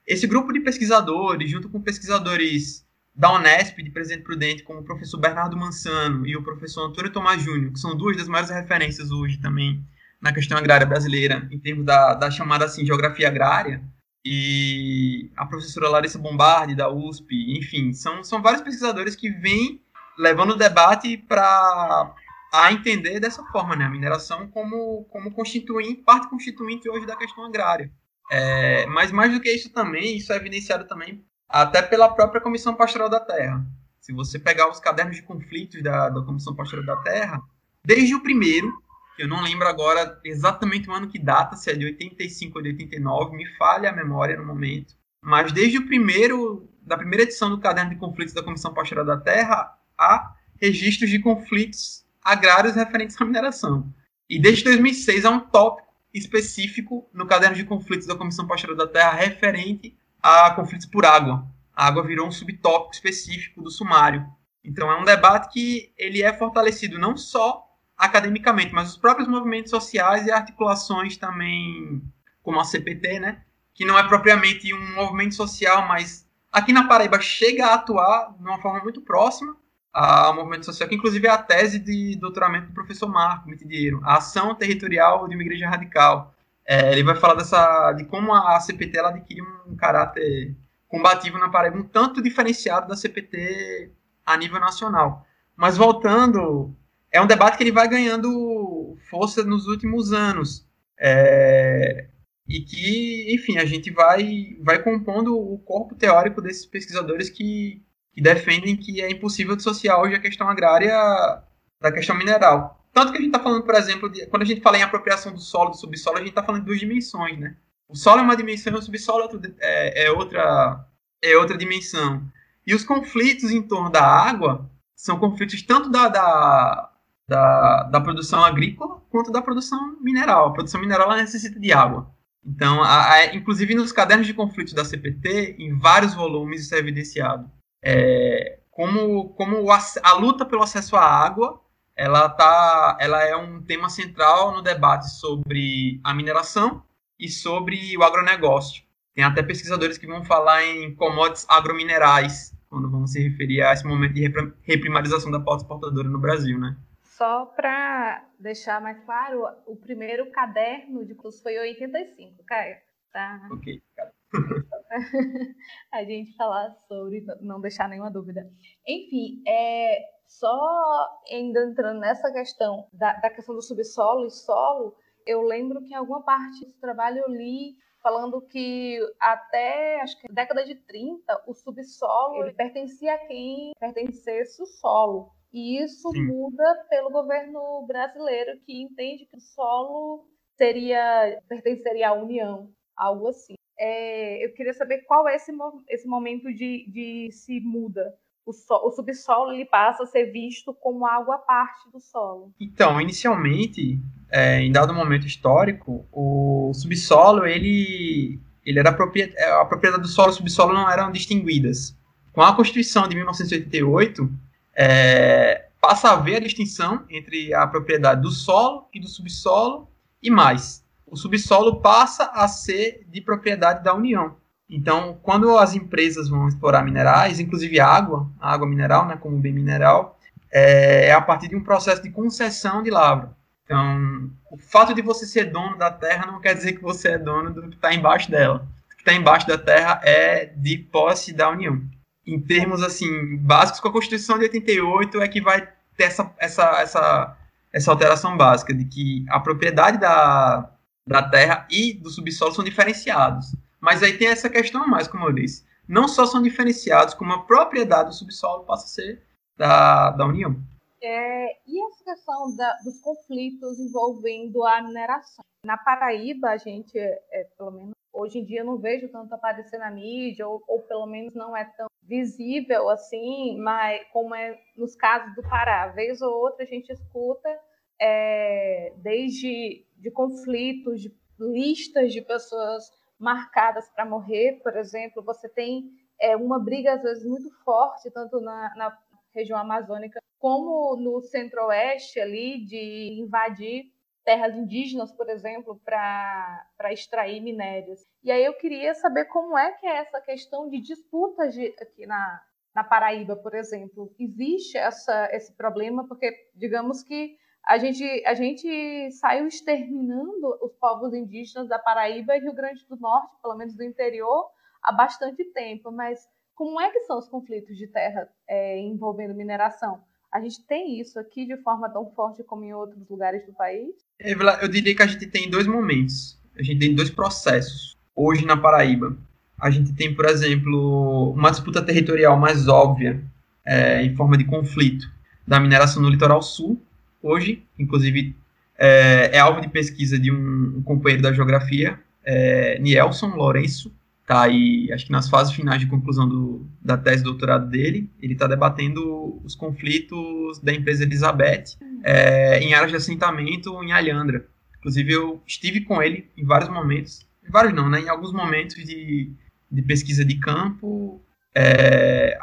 esse grupo de pesquisadores, junto com pesquisadores da Unesp, de Presidente Prudente, como o professor Bernardo Mansano e o professor Antônio Tomás Júnior, que são duas das maiores referências hoje também na questão agrária brasileira, em termos da, da chamada assim, geografia agrária, e a professora Larissa Bombardi, da USP, enfim, são, são vários pesquisadores que vêm levando o debate para a entender dessa forma, né? A mineração como, como constituinte, parte constituinte hoje da questão agrária. É, mas mais do que isso também, isso é evidenciado também até pela própria Comissão Pastoral da Terra. Se você pegar os cadernos de conflitos da, da Comissão Pastoral da Terra, desde o primeiro, que eu não lembro agora exatamente o ano que data, se é de 85 ou de 89, me falha a memória no momento, mas desde o primeiro, da primeira edição do caderno de conflitos da Comissão Pastoral da Terra, há registros de conflitos agrários referentes à mineração. E desde 2006 há um tópico específico no caderno de conflitos da Comissão Pastoral da Terra referente a conflitos por água. A água virou um subtópico específico do sumário. Então é um debate que ele é fortalecido não só academicamente, mas os próprios movimentos sociais e articulações também, como a CPT, né, que não é propriamente um movimento social, mas aqui na Paraíba chega a atuar de uma forma muito próxima ao movimento social, que inclusive é a tese de doutoramento do professor Marco Mitidiero, a ação territorial de uma igreja radical. É, ele vai falar dessa, de como a CPT ela adquire um caráter combativo na Paraíba, um tanto diferenciado da CPT a nível nacional. Mas voltando, é um debate que ele vai ganhando força nos últimos anos. É, e que, enfim, a gente vai, vai compondo o corpo teórico desses pesquisadores que, que defendem que é impossível dissociar hoje a questão agrária da questão mineral. Tanto que a gente está falando, por exemplo, de, quando a gente fala em apropriação do solo, do subsolo, a gente está falando de duas dimensões, né? O solo é uma dimensão o subsolo é, é, outra, é outra dimensão. E os conflitos em torno da água são conflitos tanto da, da, da, da produção agrícola quanto da produção mineral. A produção mineral necessita de água. Então, a, a, inclusive nos cadernos de conflitos da CPT, em vários volumes isso é evidenciado. É, como como a, a, luta pelo acesso à água, ela, tá, ela é um tema central no debate sobre a mineração e sobre o agronegócio. Tem até pesquisadores que vão falar em commodities agrominerais, quando vão se referir a esse momento de reprimarização da pauta exportadora no Brasil, né? Só para deixar mais claro, o primeiro caderno de curso foi 85, Caio. Tá? Ok, a gente falar sobre, não deixar nenhuma dúvida. Enfim, é, só ainda entrando nessa questão da, da questão do subsolo e solo, eu lembro que em alguma parte do trabalho eu li falando que até acho que década de 30 o subsolo ele pertencia a quem pertencesse o solo. E isso Sim. muda pelo governo brasileiro, que entende que o solo seria pertenceria à União, algo assim. É, eu queria saber qual é esse, esse momento de, de se muda. O, so, o subsolo ele passa a ser visto como algo à parte do solo. Então, inicialmente, é, em dado momento histórico, o subsolo ele, ele era a propriedade, a propriedade do solo e subsolo não eram distinguidas. Com a Constituição de 1988, é, passa a haver a distinção entre a propriedade do solo e do subsolo e mais. O subsolo passa a ser de propriedade da União. Então, quando as empresas vão explorar minerais, inclusive água, água mineral, né, como bem mineral, é, é a partir de um processo de concessão de lavra. Então, o fato de você ser dono da terra não quer dizer que você é dono do que está embaixo dela. O que está embaixo da terra é de posse da União em termos assim básicos, com a Constituição de 88 é que vai ter essa, essa, essa, essa alteração básica de que a propriedade da, da terra e do subsolo são diferenciados. Mas aí tem essa questão a mais, como eu disse. Não só são diferenciados, como a propriedade do subsolo passa a ser da, da União. É, e essa questão da, dos conflitos envolvendo a mineração? Na Paraíba, a gente, é, pelo menos hoje em dia, não vejo tanto aparecer na mídia, ou, ou pelo menos não é tão visível assim, mas como é nos casos do Pará. Vez ou outra a gente escuta é, desde de conflitos, de listas de pessoas marcadas para morrer, por exemplo, você tem é, uma briga às vezes muito forte, tanto na, na região amazônica como no centro-oeste ali, de invadir terras indígenas, por exemplo, para extrair minérios. E aí eu queria saber como é que é essa questão de disputas de, aqui na, na Paraíba, por exemplo. Existe essa, esse problema, porque digamos que a gente, a gente saiu exterminando os povos indígenas da Paraíba e Rio Grande do Norte, pelo menos do interior, há bastante tempo, mas como é que são os conflitos de terra é, envolvendo mineração? A gente tem isso aqui de forma tão forte como em outros lugares do país? Eu diria que a gente tem dois momentos. A gente tem dois processos. Hoje na Paraíba, a gente tem, por exemplo, uma disputa territorial mais óbvia, é, em forma de conflito, da mineração no litoral sul. Hoje, inclusive, é, é alvo de pesquisa de um, um companheiro da geografia, é, Nielson Lourenço, está aí, acho que nas fases finais de conclusão do, da tese de doutorado dele, ele está debatendo os conflitos da empresa Elizabeth é, em áreas de assentamento em Alhandra. Inclusive, eu estive com ele em vários momentos, vários não, né, em alguns momentos de, de pesquisa de campo, é,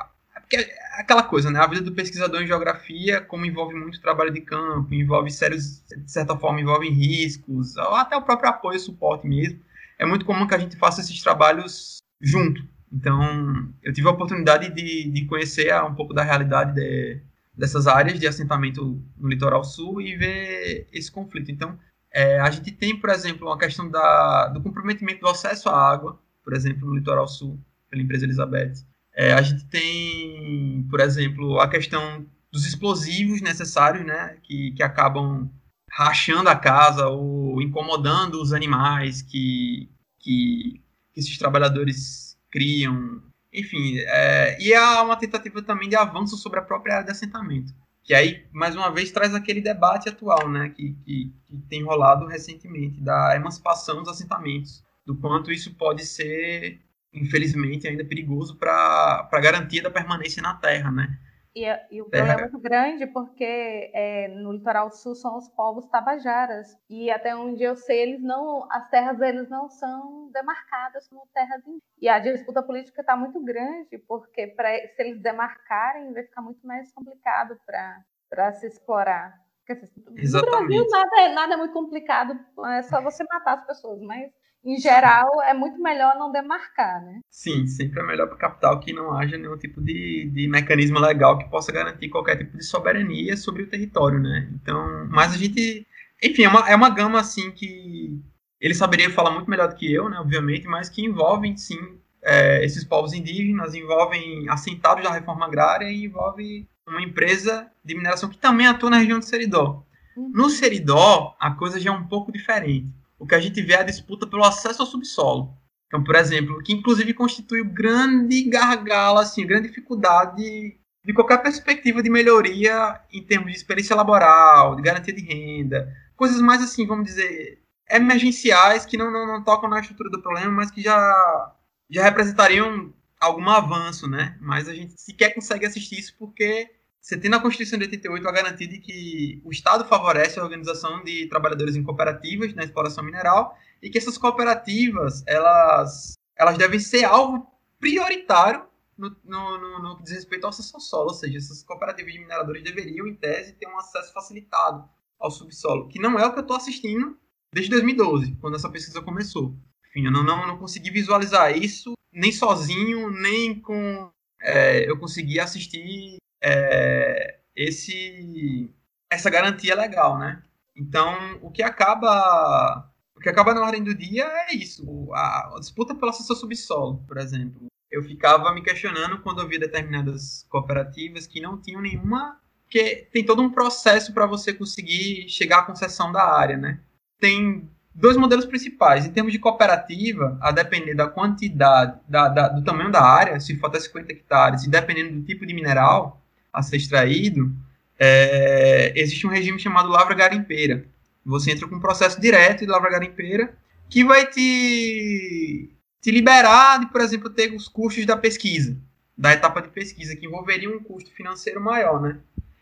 aquela coisa, né, a vida do pesquisador em geografia, como envolve muito trabalho de campo, envolve sérios, de certa forma, envolve riscos, ou até o próprio apoio e suporte mesmo, é muito comum que a gente faça esses trabalhos junto. Então, eu tive a oportunidade de, de conhecer um pouco da realidade de, dessas áreas de assentamento no litoral sul e ver esse conflito. Então, é, a gente tem, por exemplo, uma questão da, do comprometimento do acesso à água, por exemplo, no litoral sul, pela empresa Elizabeth. É, a gente tem, por exemplo, a questão dos explosivos necessários, né, que, que acabam rachando a casa ou incomodando os animais que, que, que esses trabalhadores criam. Enfim, é, e há uma tentativa também de avanço sobre a própria área de assentamento. Que aí, mais uma vez, traz aquele debate atual, né, que, que, que tem rolado recentemente, da emancipação dos assentamentos, do quanto isso pode ser, infelizmente, ainda perigoso para a garantia da permanência na Terra, né? E, e, o problema é muito grande porque é, no litoral sul são os povos tabajaras. E até onde eu sei, eles não, as terras deles não são demarcadas como terras E a disputa política está muito grande, porque pra, se eles demarcarem, vai ficar muito mais complicado para se explorar. Porque, Exatamente. No Brasil, nada, é, nada é muito complicado, é só você matar as pessoas, mas em geral, é muito melhor não demarcar, né? Sim, sempre é melhor para o capital que não haja nenhum tipo de, de mecanismo legal que possa garantir qualquer tipo de soberania sobre o território, né? Então, mas a gente, enfim, é uma, é uma gama assim que ele saberia falar muito melhor do que eu, né? Obviamente, mas que envolvem sim é, esses povos indígenas, envolvem assentados da reforma agrária e envolve uma empresa de mineração que também atua na região do Seridó. Uhum. No Seridó, a coisa já é um pouco diferente o que a gente vê é a disputa pelo acesso ao subsolo. Então, por exemplo, que inclusive constitui grande gargalo, assim, grande dificuldade de qualquer perspectiva de melhoria em termos de experiência laboral, de garantia de renda, coisas mais assim, vamos dizer, emergenciais que não, não, não tocam na estrutura do problema, mas que já, já representariam algum avanço, né? Mas a gente sequer consegue assistir isso porque você tem na Constituição de 88 a garantia de que o Estado favorece a organização de trabalhadores em cooperativas na exploração mineral e que essas cooperativas elas, elas devem ser alvo prioritário no, no, no, no que diz respeito ao acesso ao solo, ou seja, essas cooperativas de mineradores deveriam, em tese, ter um acesso facilitado ao subsolo, que não é o que eu estou assistindo desde 2012, quando essa pesquisa começou. Enfim, eu não, não, não consegui visualizar isso nem sozinho, nem com. É, eu consegui assistir é, esse, essa garantia legal, né? Então, o que acaba o que acaba na ordem do dia é isso, a, a disputa pelo acesso ao subsolo, por exemplo. Eu ficava me questionando quando eu via determinadas cooperativas que não tinham nenhuma porque tem todo um processo para você conseguir chegar à concessão da área, né? Tem dois modelos principais. Em termos de cooperativa, a depender da quantidade, da, da, do tamanho da área, se for até 50 hectares, e dependendo do tipo de mineral, a ser extraído, é, existe um regime chamado lavra garimpeira. Você entra com um processo direto de lavra garimpeira que vai te, te liberar de, por exemplo, ter os custos da pesquisa, da etapa de pesquisa, que envolveria um custo financeiro maior, né?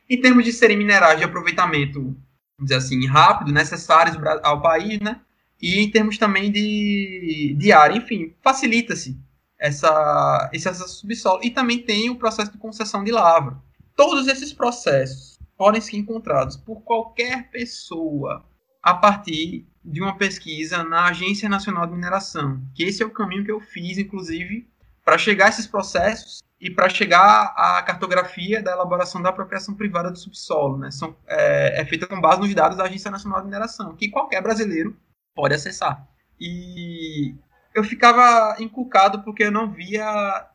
Em termos de serem minerais de aproveitamento, vamos dizer assim, rápido, necessários ao país, né? E em termos também de, de área, enfim, facilita-se essa, esse acesso subsolo. E também tem o processo de concessão de lavra. Todos esses processos podem ser encontrados por qualquer pessoa a partir de uma pesquisa na Agência Nacional de Mineração, que esse é o caminho que eu fiz, inclusive, para chegar a esses processos e para chegar à cartografia da elaboração da apropriação privada do subsolo. Né? São, é, é feita com base nos dados da Agência Nacional de Mineração, que qualquer brasileiro pode acessar. E eu ficava inculcado porque eu não via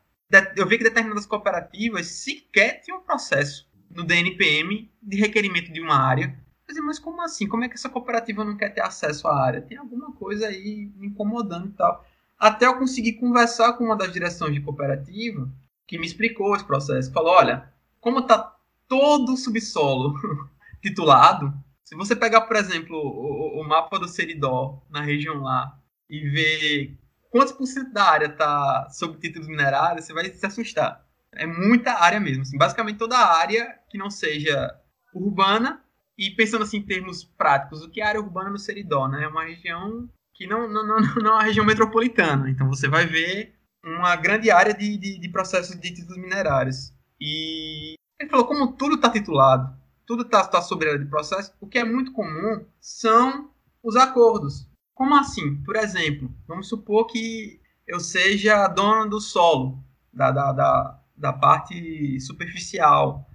eu vi que determinadas cooperativas sequer tinham um processo no DNPM de requerimento de uma área. Mas como assim? Como é que essa cooperativa não quer ter acesso à área? Tem alguma coisa aí me incomodando e tal. Até eu conseguir conversar com uma das direções de cooperativa que me explicou esse processo. Falou, olha, como está todo o subsolo titulado, se você pegar, por exemplo, o, o mapa do Seridó na região lá e ver quantos por cento da área está sob títulos minerários, você vai se assustar. É muita área mesmo. Assim, basicamente toda a área que não seja urbana, e pensando assim em termos práticos, o que é área urbana no Seridó? Né? É uma região que não, não, não, não é uma região metropolitana. Então você vai ver uma grande área de, de, de processos de títulos minerários. E ele falou, como tudo está titulado, tudo está tá sobre a área de processo, o que é muito comum são os acordos. Como assim? Por exemplo, vamos supor que eu seja dono do solo, da, da, da, da parte superficial,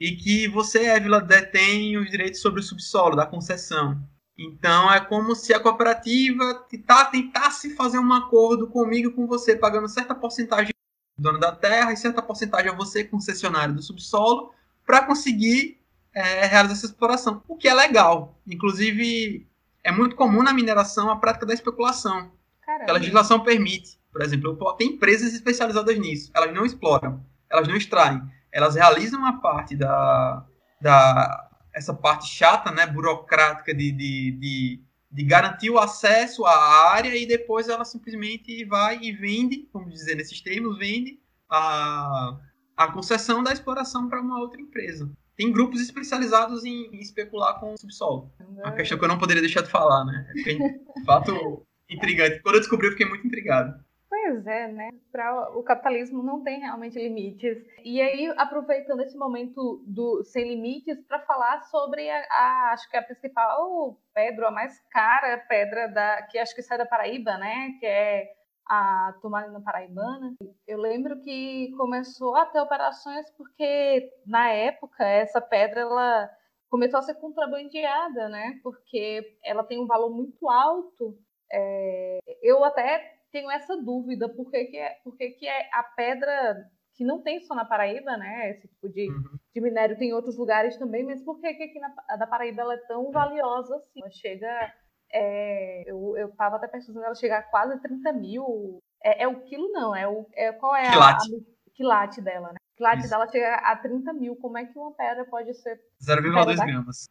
e que você, Évila, detém os direitos sobre o subsolo, da concessão. Então é como se a cooperativa tá, tentasse fazer um acordo comigo com você, pagando certa porcentagem dono da terra e certa porcentagem a você, concessionário do subsolo, para conseguir é, realizar essa exploração. O que é legal. Inclusive, é muito comum na mineração a prática da especulação. Caramba. A legislação permite. Por exemplo, tem empresas especializadas nisso. Elas não exploram, elas não extraem. Elas realizam a parte da, da essa parte chata, né, burocrática de, de, de, de garantir o acesso à área e depois ela simplesmente vai e vende, vamos dizer nesses termos, vende a, a concessão da exploração para uma outra empresa. Tem grupos especializados em, em especular com o subsolo. Uma questão que eu não poderia deixar de falar, né? É de fato intrigante. Quando eu descobri, eu fiquei muito intrigado. Pois é, né? Pra, o capitalismo não tem realmente limites. E aí, aproveitando esse momento do sem limites, para falar sobre a, a, acho que a principal pedra, a mais cara pedra da que acho que sai da Paraíba, né? Que é a Turmalina Paraibana. Eu lembro que começou a ter operações porque na época essa pedra ela começou a ser contrabandeada, né? Porque ela tem um valor muito alto. É, eu até tenho essa dúvida, por que, que, é, por que, que é a pedra que não tem só na Paraíba, né? Esse tipo de, uhum. de minério tem em outros lugares também, mas por que, que aqui na da Paraíba ela é tão valiosa assim? Ela chega. É, eu, eu tava até pesquisando, ela chega a quase 30 mil. É, é o quilo, não, é o. É, qual é quilate. a, a quilate dela, né? quilate Isso. dela chega a 30 mil. Como é que uma pedra pode ser. 0,2 gramas.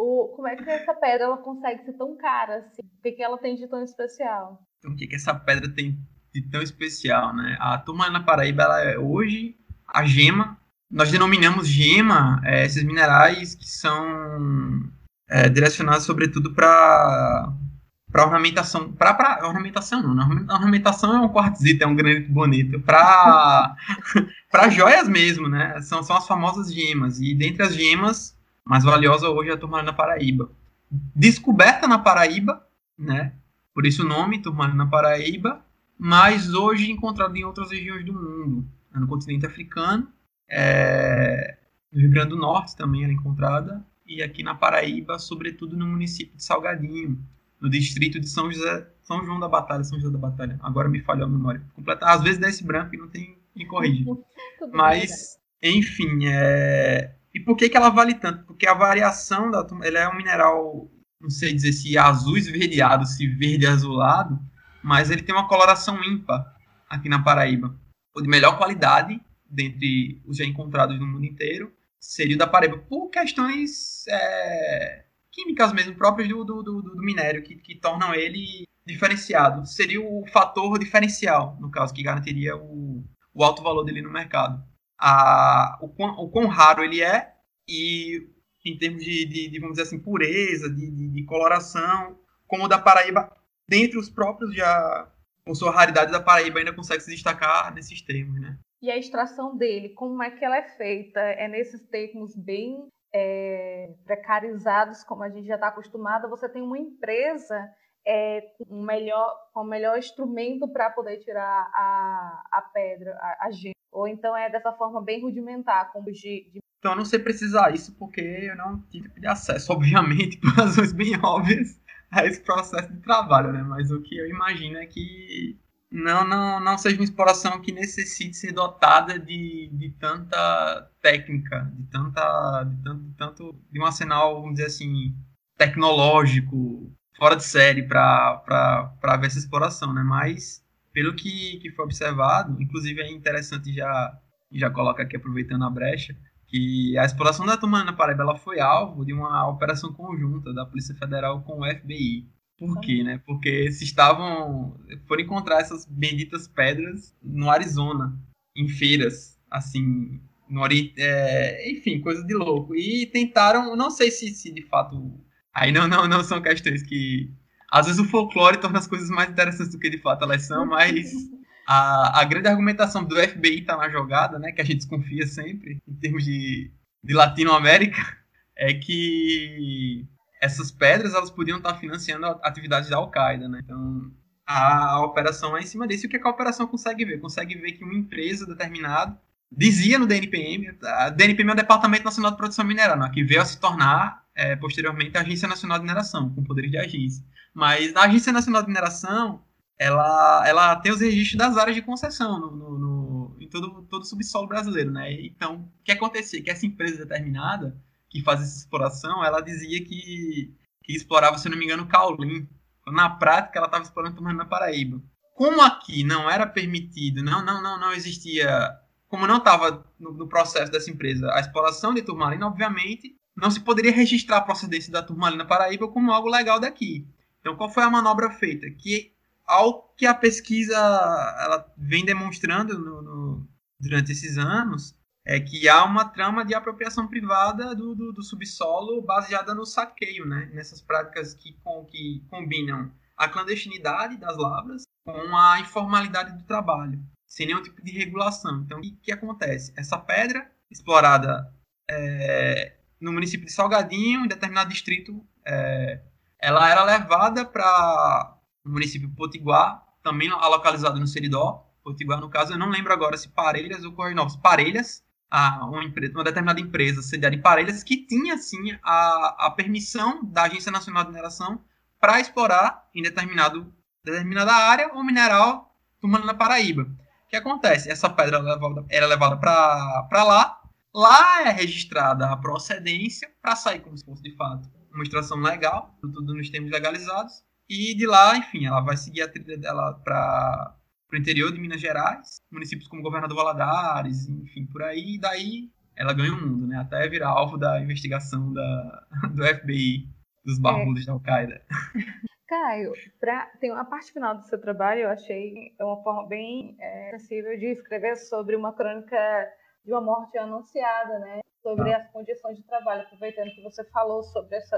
O, como é que essa pedra ela consegue ser tão cara assim? O que, que ela tem de tão especial? Então, o que, que essa pedra tem de tão especial, né? A turma na Paraíba, ela é hoje a gema. Nós denominamos gema é, esses minerais que são é, direcionados sobretudo para para ornamentação, para ornamentação não, ornamentação é um quartzito, é um granito bonito, para para joias mesmo, né? São, são as famosas gemas e dentre as gemas mais valiosa hoje é a turmalina paraíba. Descoberta na Paraíba, né? Por isso o nome, turmalina paraíba, mas hoje encontrada em outras regiões do mundo, né? no continente africano, é... no Rio Grande do Norte também era encontrada, e aqui na Paraíba, sobretudo no município de Salgadinho, no distrito de São José, São João da Batalha, São José da Batalha. Agora me falhou a memória. Completa, às vezes dá esse branco e não tem me corrige. Mas, enfim, é, e por que, que ela vale tanto? Porque a variação da ela é um mineral, não sei dizer se azul esverdeado, se verde azulado, mas ele tem uma coloração ímpar aqui na Paraíba. De melhor qualidade, dentre os já encontrados no mundo inteiro, seria o da Paraíba, por questões é, químicas mesmo, próprias do, do, do, do minério, que, que tornam ele diferenciado. Seria o fator diferencial, no caso, que garantiria o, o alto valor dele no mercado a, o, quão, o quão raro ele é e em termos de, de, de vamos dizer assim, pureza, de, de, de, coloração, como o da Paraíba, dentre os próprios já, com sua raridade da Paraíba, ainda consegue se destacar nesses termos, né? E a extração dele, como é que ela é feita? É nesses termos bem é, precarizados, como a gente já está acostumado, você tem uma empresa é, com, melhor, com o melhor instrumento para poder tirar a, a pedra, a, a gema. Ou então é dessa forma bem rudimentar, como de, de... Então eu não sei precisar isso porque eu não tive acesso, obviamente, por razões bem óbvias, a esse processo de trabalho, né? Mas o que eu imagino é que não, não, não seja uma exploração que necessite ser dotada de, de tanta técnica, de tanta, de tanto, de tanto, de um arsenal, vamos dizer assim, tecnológico, fora de série para ver essa exploração, né? Mas pelo que, que foi observado, inclusive é interessante já já coloca aqui aproveitando a brecha que a exploração da Tumanina Paraíba ela foi alvo de uma operação conjunta da Polícia Federal com o FBI. Por quê, né? Porque se estavam foram encontrar essas benditas pedras no Arizona, em feiras, assim, no Oriente, é, enfim, coisa de louco. E tentaram, não sei se, se de fato aí não, não, não são questões que às vezes o folclore torna as coisas mais interessantes do que de fato elas são, mas a, a grande argumentação do FBI está na jogada, né, que a gente desconfia sempre, em termos de, de Latinoamérica, é que essas pedras elas podiam estar financiando atividades da Al-Qaeda, né? Então, a, operação é em cima disso. E o que, é que a operação consegue ver? Consegue ver que uma empresa determinada dizia no DNPM, a DNPM é o Departamento Nacional de Produção Mineral, né, que veio a se tornar é, posteriormente a Agência Nacional de Mineração, com poderes de agência. Mas a Agência Nacional de Mineração, ela, ela tem os registros das áreas de concessão no, no, no, em todo, todo o subsolo brasileiro, né? Então, o que acontecia? Que essa empresa determinada, que faz essa exploração, ela dizia que, que explorava, se não me engano, caulim. Na prática, ela estava explorando tomando na Paraíba. Como aqui não era permitido, não, não, não, não existia, como não estava no, no, processo dessa empresa a exploração de turmalina, obviamente, não se poderia registrar a procedência da turmalina Paraíba como algo legal daqui. Então, qual foi a manobra feita? Que ao que a pesquisa ela vem demonstrando no, no, durante esses anos é que há uma trama de apropriação privada do, do, do subsolo baseada no saqueio, né? Nessas práticas que, com, que combinam a clandestinidade das lavras com a informalidade do trabalho, sem nenhum tipo de regulação. Então, o que, que acontece? Essa pedra explorada é, no município de Salgadinho, em determinado distrito, é, ela era levada para o município Potiguar, também localizado no Seridó. Potiguar, no caso, eu não lembro agora se Parelhas ou Correio Novos. Parelhas, a, uma, empresa, uma determinada empresa sediada em Parelhas, que tinha, sim, a, a permissão da Agência Nacional de Mineração para explorar em determinado, determinada área ou mineral tomando na Paraíba. O que acontece? Essa pedra era levada para lá, lá é registrada a procedência para sair como se fosse de fato uma extração legal, tudo nos termos legalizados, e de lá, enfim, ela vai seguir a trilha dela para o interior de Minas Gerais, municípios como Governador Valadares, enfim, por aí, e daí ela ganha o mundo, né? Até virar alvo da investigação da, do FBI, dos barbudos é. da Al-Qaeda. Caio, pra, tem uma parte final do seu trabalho, eu achei uma forma bem é, sensível de escrever sobre uma crônica de uma morte anunciada, né? Sobre ah. as condições de trabalho, aproveitando que você falou sobre essa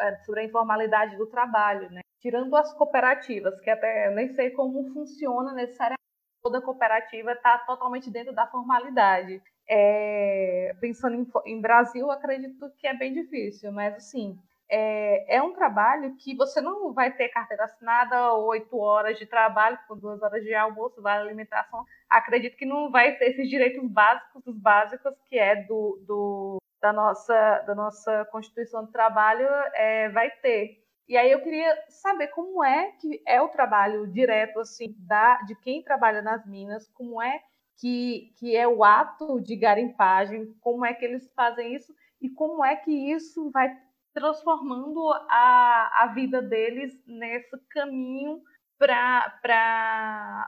é, sobre a informalidade do trabalho, né? Tirando as cooperativas, que até nem sei como funciona necessariamente toda cooperativa está totalmente dentro da formalidade. É, pensando em, em Brasil, acredito que é bem difícil, mas assim, é, é, um trabalho que você não vai ter carteira assinada, oito horas de trabalho, com duas horas de almoço, vale alimentação. Acredito que não vai ter esses direitos básicos dos básicos que é do, do da, nossa, da nossa Constituição do Trabalho, é, vai ter. E aí eu queria saber como é que é o trabalho direto assim da, de quem trabalha nas minas, como é que, que é o ato de garimpagem, como é que eles fazem isso e como é que isso vai transformando a, a vida deles nesse caminho para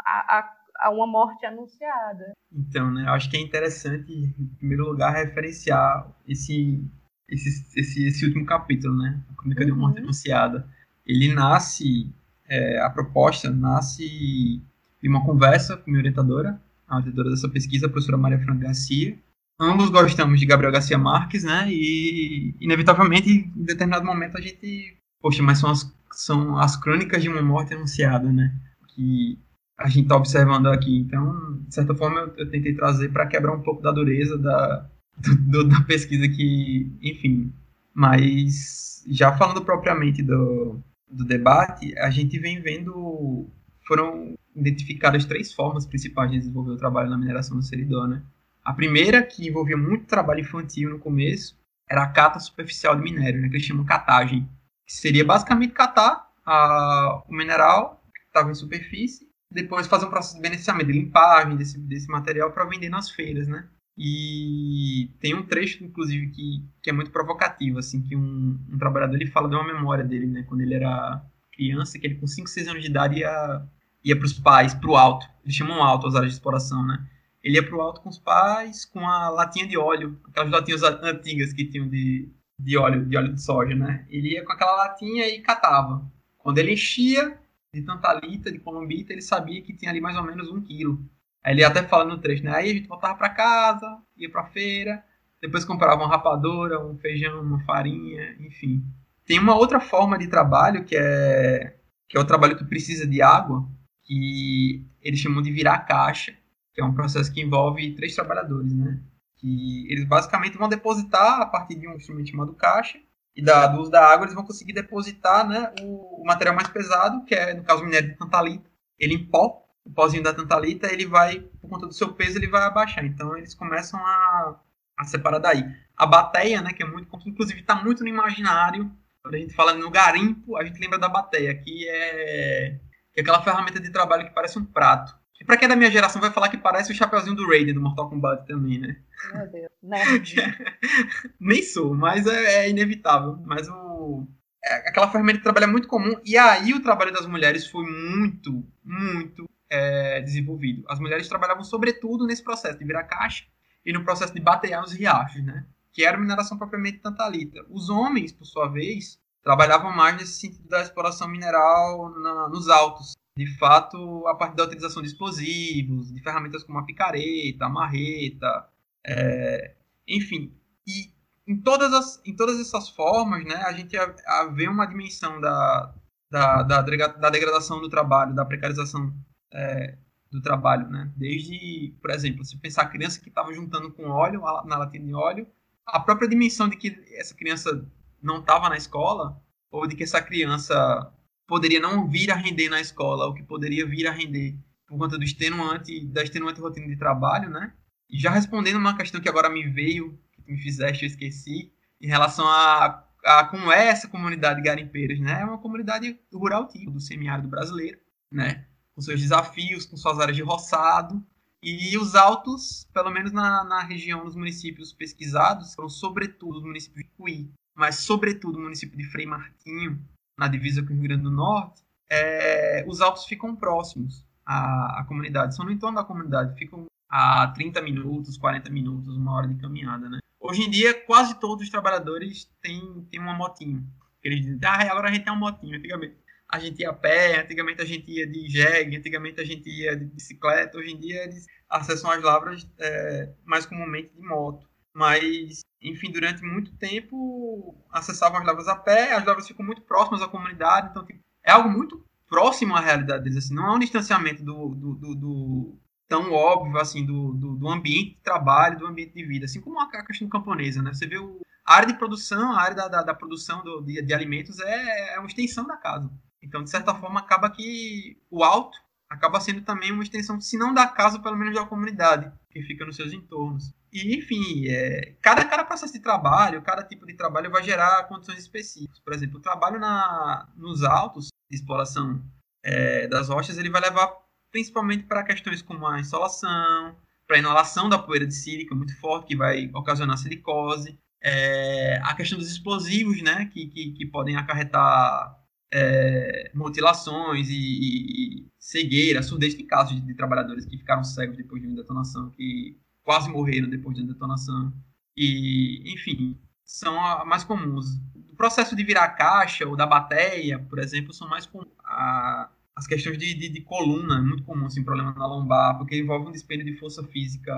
a, a, uma morte anunciada. Então, né, acho que é interessante, em primeiro lugar, referenciar esse, esse, esse, esse último capítulo, né, a Crônica uhum. de uma Morte uhum. Anunciada. Ele nasce, é, a proposta nasce de uma conversa com minha orientadora, a orientadora dessa pesquisa, a professora Maria Fran Garcia, ambos gostamos de Gabriel Garcia Marques, né? E inevitavelmente, em determinado momento, a gente. Poxa, mas são as, são as crônicas de uma morte anunciada, né? Que a gente está observando aqui. Então, de certa forma, eu, eu tentei trazer para quebrar um pouco da dureza da, do, da pesquisa que, enfim. Mas, já falando propriamente do, do debate, a gente vem vendo. Foram identificadas três formas principais de desenvolver o trabalho na mineração do seridó, né? A primeira, que envolvia muito trabalho infantil no começo, era a cata superficial de minério, né, que eles chamam catagem. Que seria basicamente catar a, o mineral que estava em superfície, depois fazer um processo de beneficiamento, de limpagem desse, desse material para vender nas feiras, né? E tem um trecho, inclusive, que, que é muito provocativo, assim, que um, um trabalhador ele fala de uma memória dele, né? Quando ele era criança, que ele com 5, 6 anos de idade ia, ia para os pais, para o alto. Eles chamam alto as áreas de exploração, né? ele ia pro alto com os pais com a latinha de óleo, aquelas latinhas antigas que tinham de, de óleo, de óleo de soja, né? Ele ia com aquela latinha e catava. Quando ele enchia de tantalita, de colombita, ele sabia que tinha ali mais ou menos um quilo. Aí ele até fala no trecho, né? Aí a gente voltava para casa, ia para feira, depois comprava uma rapadura, um feijão, uma farinha, enfim. Tem uma outra forma de trabalho que é que é o trabalho que precisa de água, que eles chamam de virar caixa que é um processo que envolve três trabalhadores, né? Que eles basicamente vão depositar a partir de um instrumento chamado caixa e da, uso da água eles vão conseguir depositar, né, o, o material mais pesado, que é no caso o minério de tantalita, ele em pó, o pozinho da tantalita, ele vai, por conta do seu peso, ele vai abaixar. Então eles começam a, a separar daí. A bateia, né, que é muito, inclusive está muito no imaginário. Quando a gente fala no garimpo, a gente lembra da bateia, que é, que é aquela ferramenta de trabalho que parece um prato. E pra quem é da minha geração vai falar que parece o chapeuzinho do Raiden do Mortal Kombat também, né? Meu Deus, né? Nem sou, mas é, é inevitável. Mas o. É, aquela ferramenta de trabalho é muito comum. E aí o trabalho das mulheres foi muito, muito é, desenvolvido. As mulheres trabalhavam sobretudo nesse processo de virar caixa e no processo de batear nos riachos, né? Que era mineração propriamente tantalita. Os homens, por sua vez, trabalhavam mais nesse sentido da exploração mineral na, nos altos, de fato, a partir da utilização de explosivos, de ferramentas como a picareta, a marreta, é, enfim. E em todas, as, em todas essas formas, né, a gente a, a vê uma dimensão da, da, da, da, degradação do trabalho, da precarização é, do trabalho, né? Desde, por exemplo, se pensar a criança que estava juntando com óleo, na latinha de óleo, a própria dimensão de que essa criança não estava na escola, ou de que essa criança poderia não vir a render na escola, ou que poderia vir a render por conta do extenuante, da extenuante rotina de trabalho, né? E já respondendo uma questão que agora me veio, que me fizeste, eu esqueci, em relação a, a como é essa comunidade de garimpeiros, né? É uma comunidade rural tipo, do semiárido brasileiro, né? Com seus desafios, com suas áreas de roçado, e os altos, pelo menos na, na região, nos municípios pesquisados, foram sobretudo os municípios de Cuí, mas sobretudo o município de Frei Martinho, na divisa com o Rio Grande do Norte, é, os altos ficam próximos à, à, comunidade, são no entorno da comunidade, ficam a 30 minutos, 40 minutos, uma hora de caminhada, né? Hoje em dia, quase todos os trabalhadores têm, têm uma motinho. Eles dizem, ah, agora a gente tem uma motinho. Antigamente a gente ia a pé, antigamente a gente ia de jegue, antigamente a gente ia de bicicleta. Hoje em dia eles acessam as lavras é, mais comumente de moto. Mas, enfim, durante muito tempo acessavam as lavras a pé, as lavras ficam muito próximas à comunidade, então tipo, é algo muito próximo à realidade deles. Assim, não é um distanciamento do, do, do, do tão óbvio assim do, do, ambiente de trabalho, do ambiente de vida, assim como a questão camponesa, né? Você vê o, a área de produção, a área da, da, da produção do, de, de, alimentos é, é uma extensão da casa. Então, de certa forma, acaba que o alto acaba sendo também uma extensão, se não da casa, pelo menos da comunidade, que fica nos seus entornos. E, enfim, é, cada, cada processo de trabalho, cada tipo de trabalho vai gerar condições específicas. Por exemplo, o trabalho na, nos altos de exploração é, das rochas, ele vai levar principalmente para questões como a insolação, para a inalação da poeira de sílica muito forte, que vai ocasionar silicose, é, a questão dos explosivos, né, que, que, que podem acarretar é, mutilações e, e, cegueira, surdez, tem casos de, de, trabalhadores que ficaram cegos depois de uma detonação, que quase morreram depois de uma detonação, e, enfim, são a, mais comuns. O processo de virar caixa ou da bateia, por exemplo, são mais comuns. A, as questões de, de, de, coluna, é muito comum, assim, problema na lombar, porque envolve um dispêndio de força física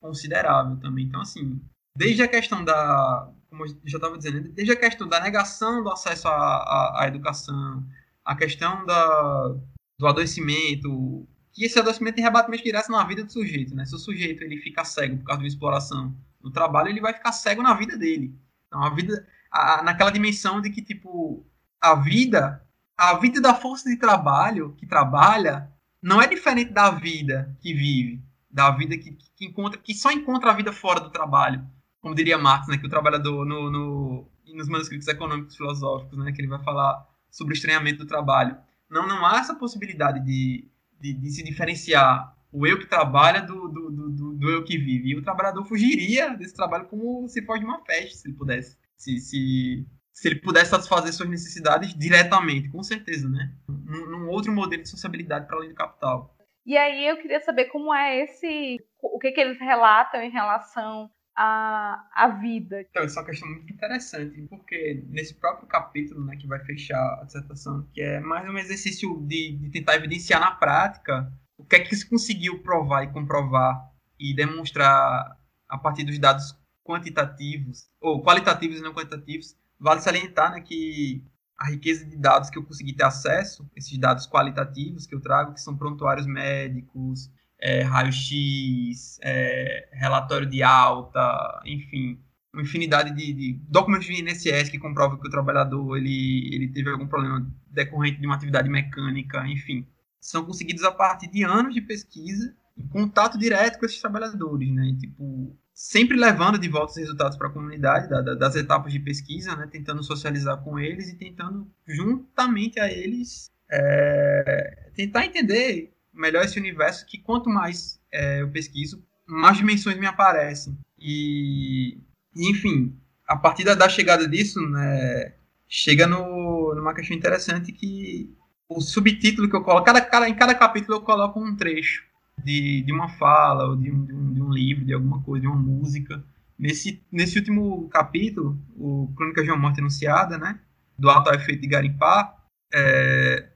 considerável também. Então, assim, desde a questão da, como eu já estava dizendo, desde a questão da negação do acesso à, à, à educação, a questão da, do adoecimento, que esse adoecimento tem rebatimento direto na vida do sujeito, né? Se o sujeito ele fica cego por causa de uma exploração no trabalho, ele vai ficar cego na vida dele. Então, a vida, a, naquela dimensão de que, tipo, a vida a vida da força de trabalho que trabalha não é diferente da vida que vive, da vida que, que encontra, que só encontra a vida fora do trabalho, como diria Marx, né, que o trabalhador no, no, nos manuscritos econômicos filosóficos, né, que ele vai falar sobre o estranhamento do trabalho. Não, não há essa possibilidade de, de, de se diferenciar o eu que trabalha do, do, do, do, eu que vive. E o trabalhador fugiria desse trabalho como se fosse uma festa, se ele pudesse. Se, se, se ele pudesse satisfazer suas necessidades diretamente, com certeza, né? Num, num outro modelo de sociabilidade para além do capital. E aí eu queria saber como é esse, o que, que eles relatam em relação à, à vida. Então, essa é uma questão muito interessante, porque nesse próprio capítulo, né, que vai fechar a dissertação, que é mais um exercício de, de tentar evidenciar na prática o que é que se conseguiu provar e comprovar e demonstrar a partir dos dados quantitativos, ou qualitativos e não quantitativos, Vale salientar né, que a riqueza de dados que eu consegui ter acesso, esses dados qualitativos que eu trago, que são prontuários médicos, é, raio-x, é, relatório de alta, enfim, uma infinidade de, de, documentos de INSS que comprovam que o trabalhador ele, ele teve algum problema decorrente de uma atividade mecânica, enfim, são conseguidos a partir de anos de pesquisa em contato direto com esses trabalhadores, né? tipo, sempre levando de volta os resultados para a comunidade da, da, das etapas de pesquisa, né, tentando socializar com eles e tentando, juntamente a eles, é, tentar entender melhor esse universo que quanto mais é, eu pesquiso, mais dimensões me aparecem. E, enfim, a partir da, da chegada disso, né, chega no, numa questão interessante que o subtítulo que eu coloco, cada, cada, em cada capítulo eu coloco um trecho de, de uma fala, ou de um, de, um, de um livro, de alguma coisa, de uma música. Nesse, nesse último capítulo, o Crônica de uma Morte Anunciada, né, do Alto Efeito de Garimpar, é,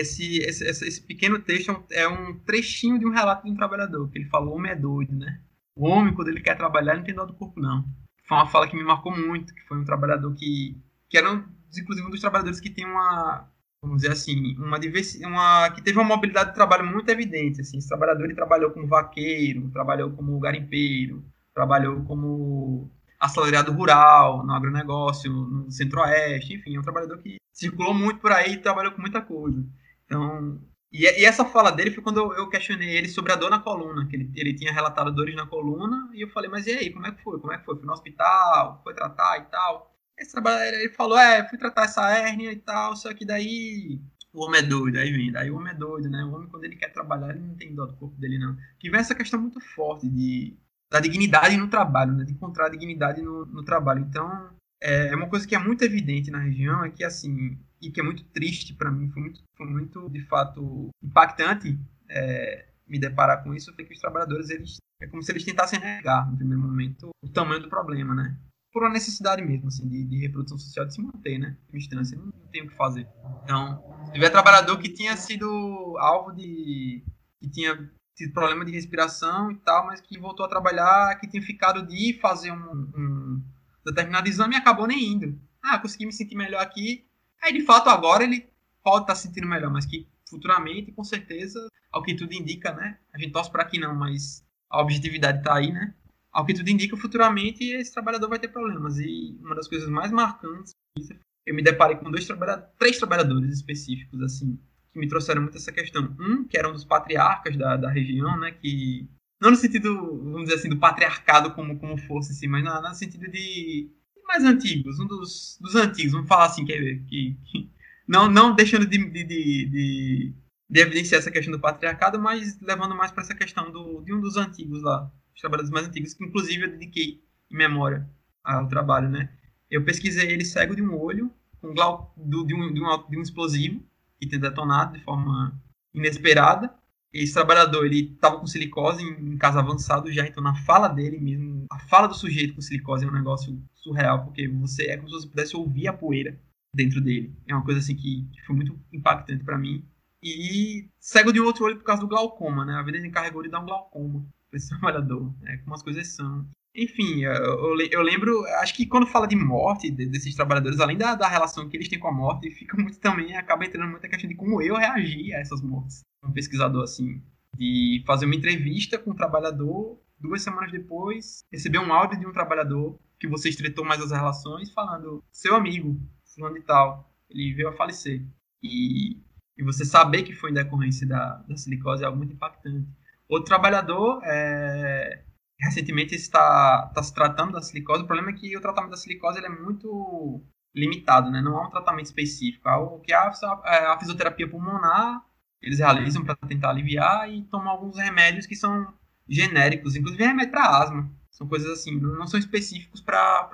esse, esse, esse, pequeno texto é um, é um, trechinho de um relato de um trabalhador, que ele falou, homem é doido, né? O homem, quando ele quer trabalhar, não tem dó do corpo, não. Foi uma fala que me marcou muito, que foi um trabalhador que, que era, um, inclusive, um dos trabalhadores que tem uma, vamos dizer assim, uma diversidade, uma, que teve uma mobilidade de trabalho muito evidente, assim. Esse trabalhador, ele trabalhou como vaqueiro, trabalhou como garimpeiro, trabalhou como assalariado rural, no agronegócio, no centro-oeste, enfim, é um trabalhador que circulou muito por aí e trabalhou com muita coisa. Então, e, e, essa fala dele foi quando eu, eu, questionei ele sobre a dor na coluna, que ele, ele tinha relatado dores na coluna, e eu falei, mas e aí, como é que foi? Como é que foi? Foi no hospital? Foi tratar e tal? Esse ele falou, é, fui tratar essa hérnia e tal, só que daí o homem é doido, aí vem, daí o homem é doido, né? O homem, quando ele quer trabalhar, ele não tem dor do corpo dele, não. Que vem essa questão muito forte de, da dignidade no trabalho, né? De encontrar dignidade no, no trabalho. Então, é, é uma coisa que é muito evidente na região, é que, assim, e que é muito triste para mim, foi muito, foi muito, de fato, impactante é, me deparar com isso, foi que os trabalhadores, eles, é como se eles tentassem negar, no primeiro momento, o tamanho do problema, né? Por uma necessidade mesmo, assim, de, de reprodução social, de se manter, né? Em instância, não, não tem o que fazer. Então, se tiver trabalhador que tinha sido alvo de... que tinha tido problema de respiração e tal, mas que voltou a trabalhar, que tinha ficado de fazer um, um determinado exame e acabou nem indo. Ah, consegui me sentir melhor aqui, Aí, de fato, agora ele pode estar tá se sentindo melhor, mas que futuramente, com certeza, ao que tudo indica, né? A gente torce para que não, mas a objetividade está aí, né? Ao que tudo indica, futuramente esse trabalhador vai ter problemas. E uma das coisas mais marcantes, eu me deparei com dois trabalhadores, três trabalhadores específicos, assim, que me trouxeram muito essa questão. Um, que era um dos patriarcas da, da região, né? Que. Não no sentido, vamos dizer assim, do patriarcado como, como fosse, assim, mas no, no sentido de mais antigos, um dos, dos antigos, vamos falar assim, que, que, que não, não deixando de, de, de, de, evidenciar essa questão do patriarcado, mas levando mais para essa questão do, de um dos antigos lá, os trabalhadores mais antigos, que inclusive eu dediquei em memória ao trabalho, né? Eu pesquisei ele cego de um olho, com glau, do, de, um, de, um, de um explosivo, que tem detonado de forma inesperada, esse trabalhador ele estava com silicose em, em caso avançado já, então na fala dele mesmo, a fala do sujeito com silicose é um negócio surreal, porque você é como se você pudesse ouvir a poeira dentro dele. É uma coisa assim que, que foi muito impactante para mim. E cego de outro olho por causa do glaucoma, né? A vida encarregou de dar um glaucoma para esse trabalhador, né? Como as coisas são. Enfim, eu, eu, lembro, acho que quando fala de morte desses trabalhadores, além da, da relação que eles têm com a morte, fica muito também, acaba entrando muito a questão de como eu reagi a essas mortes. Um pesquisador, assim, de fazer uma entrevista com um trabalhador, duas semanas depois, receber um áudio de um trabalhador que você estreitou mais as relações, falando, seu amigo, fulano de tal, ele veio a falecer. E, e você saber que foi em decorrência da, da silicose é algo muito impactante. Outro trabalhador é, recentemente está, está se tratando da silicose. O problema é que o tratamento da silicose é muito limitado, né? Não há um tratamento específico. O que há é a fisioterapia pulmonar, eles realizam para tentar aliviar e tomam alguns remédios que são genéricos, inclusive remédio para asma. São coisas assim, não são específicos para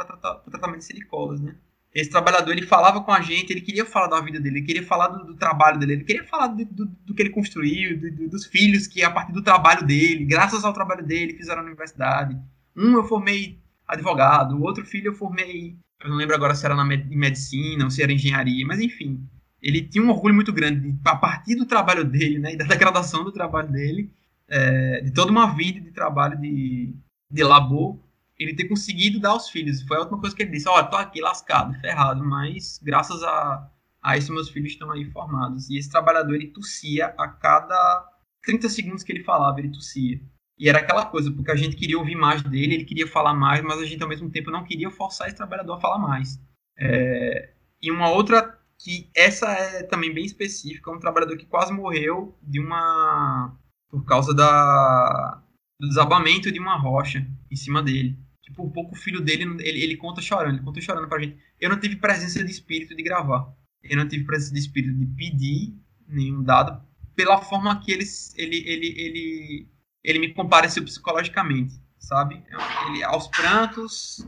tratamento de silicose, né? Esse trabalhador ele falava com a gente, ele queria falar da vida dele, ele queria falar do, do trabalho dele, ele queria falar do, do, do que ele construiu, do, dos filhos que a partir do trabalho dele, graças ao trabalho dele, fizeram na universidade. Um eu formei advogado, o outro filho eu formei, eu não lembro agora se era na medicina ou se era engenharia, mas enfim, ele tinha um orgulho muito grande de, a partir do trabalho dele, né, da degradação do trabalho dele, é, de toda uma vida de trabalho de, de labor, ele ter conseguido dar aos filhos. Foi a última coisa que ele disse: Olha, tô aqui lascado, ferrado, mas graças a, a isso meus filhos estão aí formados. E esse trabalhador, ele tossia a cada 30 segundos que ele falava, ele tossia. E era aquela coisa, porque a gente queria ouvir mais dele, ele queria falar mais, mas a gente ao mesmo tempo não queria forçar esse trabalhador a falar mais. É... E uma outra, que essa é também bem específica, um trabalhador que quase morreu de uma. por causa da, do desabamento de uma rocha em cima dele que por pouco o filho dele, ele, ele conta chorando, ele conta chorando pra gente. Eu não tive presença de espírito de gravar. Eu não tive presença de espírito de pedir nenhum dado pela forma que ele, ele, ele, ele, ele me compareceu psicologicamente, sabe? Ele, aos prantos,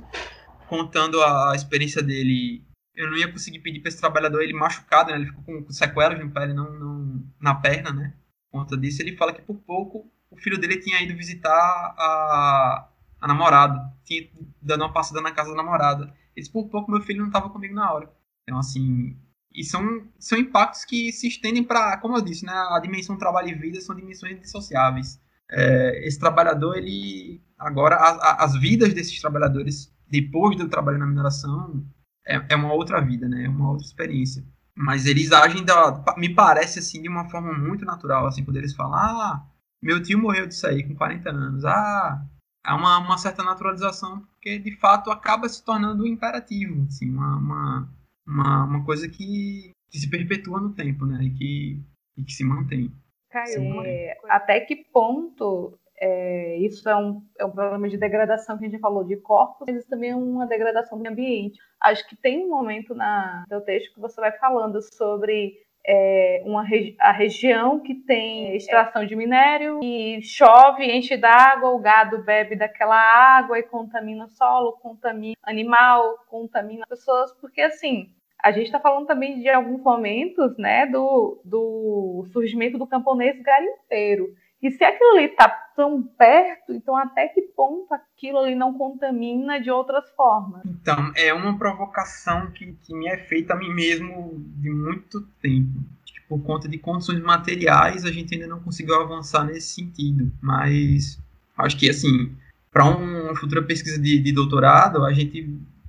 contando a experiência dele. Eu não ia conseguir pedir para esse trabalhador ele machucado, né? Ele ficou com, com sequelas no pele, não, não na perna, né? Por conta disso, ele fala que por pouco o filho dele tinha ido visitar a, a namorada. Tinha dando uma passada na casa da namorada. Eles, por pouco, meu filho não estava comigo na hora. Então, assim, E são, são impactos que se estendem para, como eu disse, né, a dimensão trabalho e vida são dimensões indissociáveis. É, esse trabalhador, ele agora, a, a, as vidas desses trabalhadores depois do trabalho na mineração é, é uma outra vida, né, é uma outra experiência. Mas eles agem, da, me parece assim, de uma forma muito natural, assim, quando eles falam, ah, meu tio morreu disso aí com 40 anos, ah, há uma, uma certa naturalização, porque de fato acaba se tornando um imperativo, assim, uma, uma, uma, uma coisa que, que se perpetua no tempo, né? E que, e que se mantém. Caio, é, até que ponto é, isso é um, é um problema de degradação que a gente falou de corpos, mas isso também é uma degradação do ambiente. Acho que tem um momento na teu texto que você vai falando sobre é uma a região que tem extração de minério e chove, enche d'água, o gado bebe daquela água e contamina o solo, contamina animal, contamina pessoas, porque assim, a gente está falando também de alguns momentos, né, do, do surgimento do camponês garimpeiro. E se aquilo ali está tão perto, então até que ponto aquilo ali não contamina de outras formas? Então, é uma provocação que, que me é feita a mim mesmo de muito tempo. Por conta de condições materiais, a gente ainda não conseguiu avançar nesse sentido. Mas acho que, assim, para uma futura pesquisa de, de doutorado, a gente,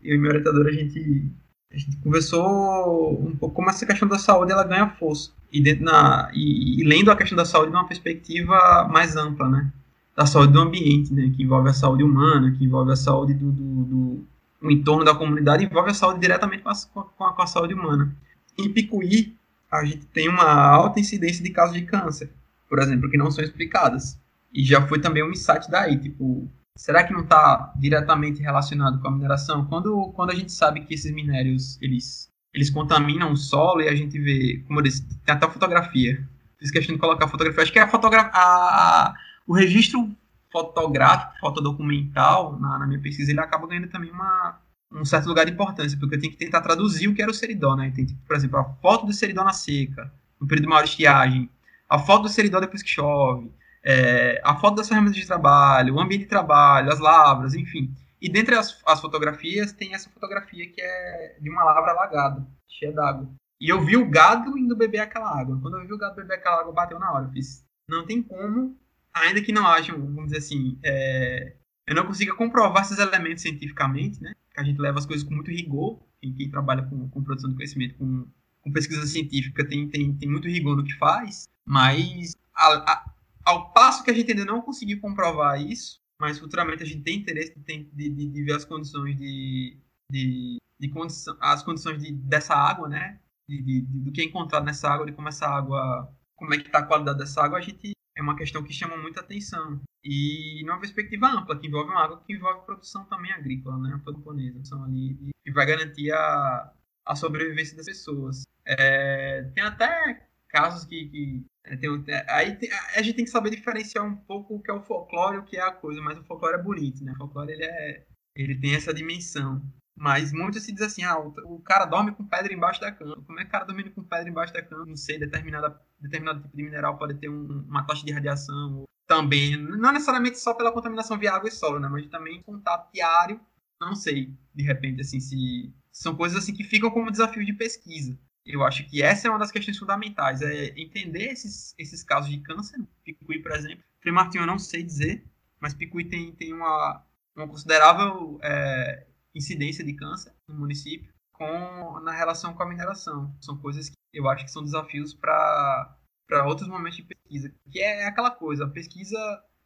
eu e meu orientador, a gente a gente conversou um pouco como essa questão da saúde ela ganha força e, dentro na, e, e lendo a questão da saúde de uma perspectiva mais ampla, né? Da saúde do ambiente, né? Que envolve a saúde humana, que envolve a saúde do, do, do o entorno da comunidade, envolve a saúde diretamente com a, com a, com a saúde humana. Em Picuí, a gente tem uma alta incidência de casos de câncer, por exemplo, que não são explicadas. E já foi também um insight daí, tipo, será que não está diretamente relacionado com a mineração? Quando, quando a gente sabe que esses minérios eles, eles contaminam o solo e a gente vê, como eu disse, tem até fotografia. Fiz questão de colocar fotografia. Acho que é a fotografia, o registro fotográfico, fotodocumental, na, na minha pesquisa, ele acaba ganhando também uma, um certo lugar de importância, porque eu tenho que tentar traduzir o que era o seridó, né? Tem, por exemplo, a foto do seridó na seca, no período de maior estiagem, a foto do seridó depois que chove, é, a foto das ferramentas de trabalho, o ambiente de trabalho, as lavras, enfim. E dentre as, as fotografias, tem essa fotografia que é de uma lavra alagada, cheia d'água. E eu vi o gado indo beber aquela água. Quando eu vi o gado beber aquela água, bateu na hora. Eu fiz, não tem como, ainda que não haja, vamos dizer assim, é, eu não consiga comprovar esses elementos cientificamente, né? Que a gente leva as coisas com muito rigor. Quem, quem trabalha com, com produção de conhecimento, com, com pesquisa científica, tem, tem, tem muito rigor no que faz, mas a, a, ao passo que a gente ainda não conseguiu comprovar isso, mas futuramente a gente tem interesse de, de, de ver as condições de, de, de condição, as condições de, dessa água, né? De, de, do que é encontrado nessa água, de como essa água, como é que está a qualidade dessa água, a gente é uma questão que chama muita atenção. E numa perspectiva ampla, que envolve uma água que envolve produção também agrícola, né? A japonesa, são ali, que vai garantir a, a sobrevivência das pessoas. É, tem até casos que, que tem, é, aí tem, a gente tem que saber diferenciar um pouco o que é o folclore e o que é a coisa, mas o folclore é bonito, né? O folclore ele, é, ele tem essa dimensão. Mas muito se diz assim, ah, o, cara dorme com pedra embaixo da cama. Como é que o cara dormindo com pedra embaixo da cama? Não sei, determinada, determinado tipo de mineral pode ter um, uma taxa de radiação também. Não necessariamente só pela contaminação via água e solo, né? Mas também contato diário. Não sei, de repente, assim, se são coisas assim que ficam como desafio de pesquisa. Eu acho que essa é uma das questões fundamentais, é entender esses, esses casos de câncer. Picuí, por exemplo. Frei Martinho eu não sei dizer, mas Picuí tem, tem uma, uma considerável é, incidência de câncer no município com, na relação com a mineração. São coisas que eu acho que são desafios para outros momentos de pesquisa. Que é aquela coisa, a pesquisa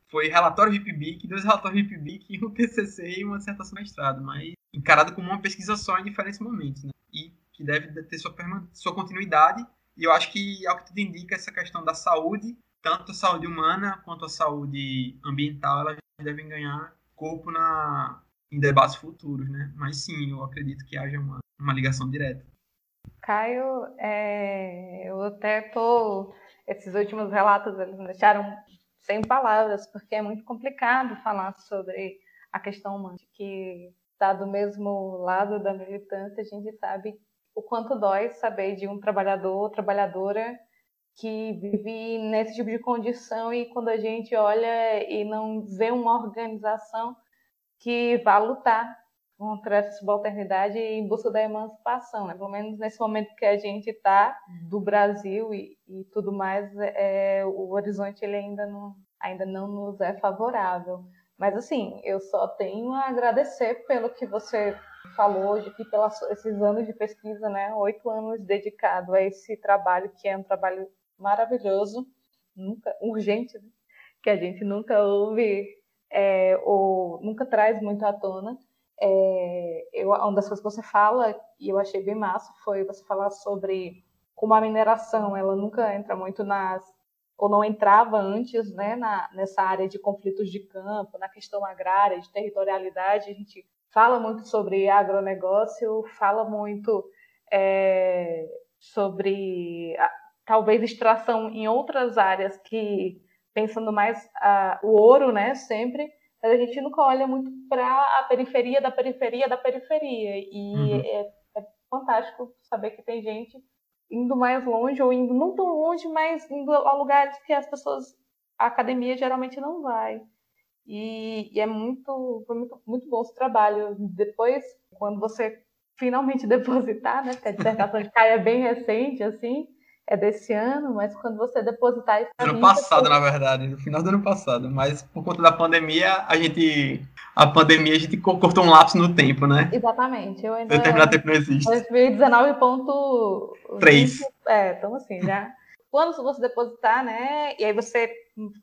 foi relatório de PIBIC, dois relatórios de PIBIC, um TCC e uma dissertação mestrado, mas encarado como uma pesquisa só em diferentes momentos. Né? E que deve ter sua, sua continuidade. E eu acho que, ao que tudo indica, essa questão da saúde, tanto a saúde humana quanto a saúde ambiental, elas devem ganhar corpo na, em debates futuros, né? Mas sim, eu acredito que haja uma, uma ligação direta. Caio, é, eu até tô. Esses últimos relatos eles me deixaram sem palavras, porque é muito complicado falar sobre a questão humana, que está do mesmo lado da militância, a gente sabe o quanto dói saber de um trabalhador ou trabalhadora que vive nesse tipo de condição e quando a gente olha e não vê uma organização que vá lutar contra essa subalternidade em busca da emancipação, né? Pelo menos nesse momento que a gente está do Brasil e, e tudo mais, é, o horizonte ele ainda não, ainda não nos é favorável. Mas assim, eu só tenho a agradecer pelo que você falou hoje aqui, pelos esses anos de pesquisa, né? Oito anos dedicado a esse trabalho que é um trabalho maravilhoso, nunca urgente, né? que a gente nunca ouve é, ou nunca traz muito à tona. É, eu, uma das coisas que você fala, e eu achei bem massa, foi você falar sobre como a mineração, ela nunca entra muito nas, ou não entrava antes, né, na, nessa área de conflitos de campo, na questão agrária, de territorialidade, a gente fala muito sobre agronegócio, fala muito é, sobre a, talvez extração em outras áreas que pensando mais a, o ouro, né, sempre, mas a gente nunca olha muito para a periferia da periferia da periferia. E uhum. é, é, fantástico saber que tem gente indo mais longe, ou indo não tão longe, mas indo a lugares que as pessoas, a academia geralmente não vai. E, e é muito, foi muito, muito bom esse trabalho. Depois, quando você finalmente depositar, né, porque a dissertação de Caio é bem recente, assim, é desse ano, mas quando você depositar isso. Ano passado, na verdade, no final do ano passado. Mas por conta da pandemia, a gente. A pandemia, a gente cortou um lapso no tempo, né? Exatamente. Eu ainda. Determinado tempo não existe. 2019.3. É, então assim, já. Quando você depositar, né? E aí você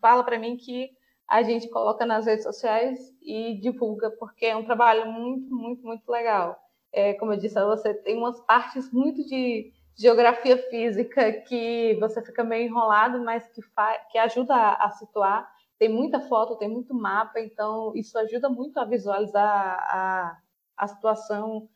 fala para mim que a gente coloca nas redes sociais e divulga, porque é um trabalho muito, muito, muito legal. É, como eu disse, você tem umas partes muito de geografia física que você fica meio enrolado, mas que, que ajuda a, a, situar. Tem muita foto, tem muito mapa, então isso ajuda muito a visualizar a, a situação,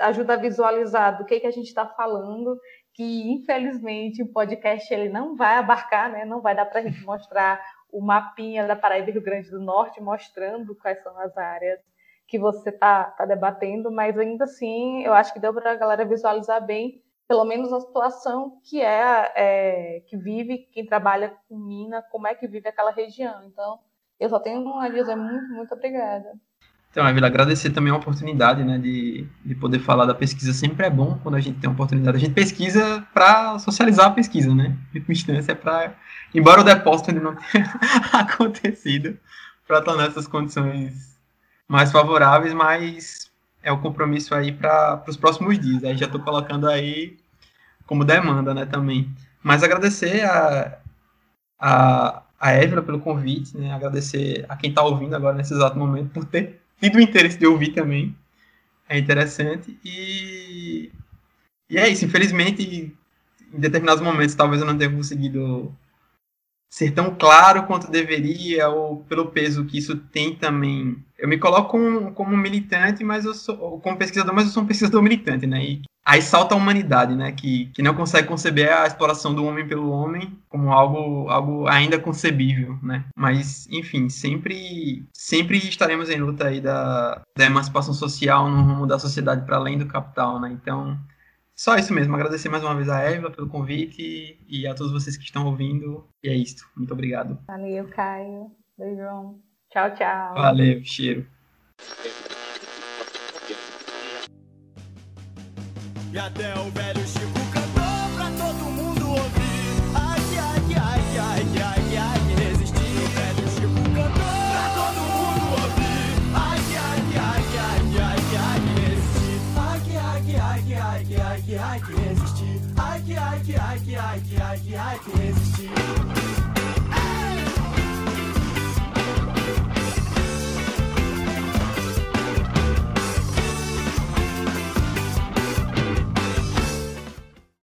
ajuda a visualizar do que, que a gente está falando, que infelizmente o podcast ele não vai abarcar, né? não vai dar para a gente mostrar o mapinha da Paraíba e Rio Grande do Norte mostrando quais são as áreas que você está tá debatendo, mas ainda assim eu acho que deu para a galera visualizar bem pelo menos a situação que é, é, que vive quem trabalha com mina, como é que vive aquela região. Então, eu só tenho a dizer muito, muito obrigada. Então, Evila, agradecer também a oportunidade, né, de, de poder falar da pesquisa. Sempre é bom quando a gente tem a oportunidade. A gente pesquisa para socializar a pesquisa, né? Em instância, é para, embora o depósito ainda não tenha acontecido, para tornar essas condições mais favoráveis, mas é o compromisso aí para os próximos dias. Aí já estou colocando aí como demanda, né, também. Mas agradecer a, a, a Évila pelo convite, né, agradecer a quem está ouvindo agora nesse exato momento por ter tido o interesse de ouvir também. É interessante. E, e é isso, infelizmente, em determinados momentos talvez eu não tenha conseguido ser tão claro quanto deveria, ou pelo peso que isso tem também. Eu me coloco como, como militante, mas eu sou como pesquisador, mas eu sou um pesquisador militante, né? E aí salta a humanidade, né? Que, que não consegue conceber a exploração do homem pelo homem como algo, algo ainda concebível, né? Mas, enfim, sempre, sempre estaremos em luta aí da, da emancipação social no rumo da sociedade para além do capital, né? Então, só isso mesmo, agradecer mais uma vez a Eva pelo convite e a todos vocês que estão ouvindo. E é isso. Muito obrigado. Valeu, Caio. Beijão. Tchau, tchau. Valeu, cheiro. E até o velho Chico cantou pra todo mundo ouvir. Ai, ai, ai, ai, ai, ai, resistir. O velho Chico cantou pra todo mundo ouvir. Ai, ai, ai, ai, ai, ai, resistir. Ai, ai, ai, ai, ai, ai, resistir. Ai, ai, ai, ai, ai, ai, ai, resistir.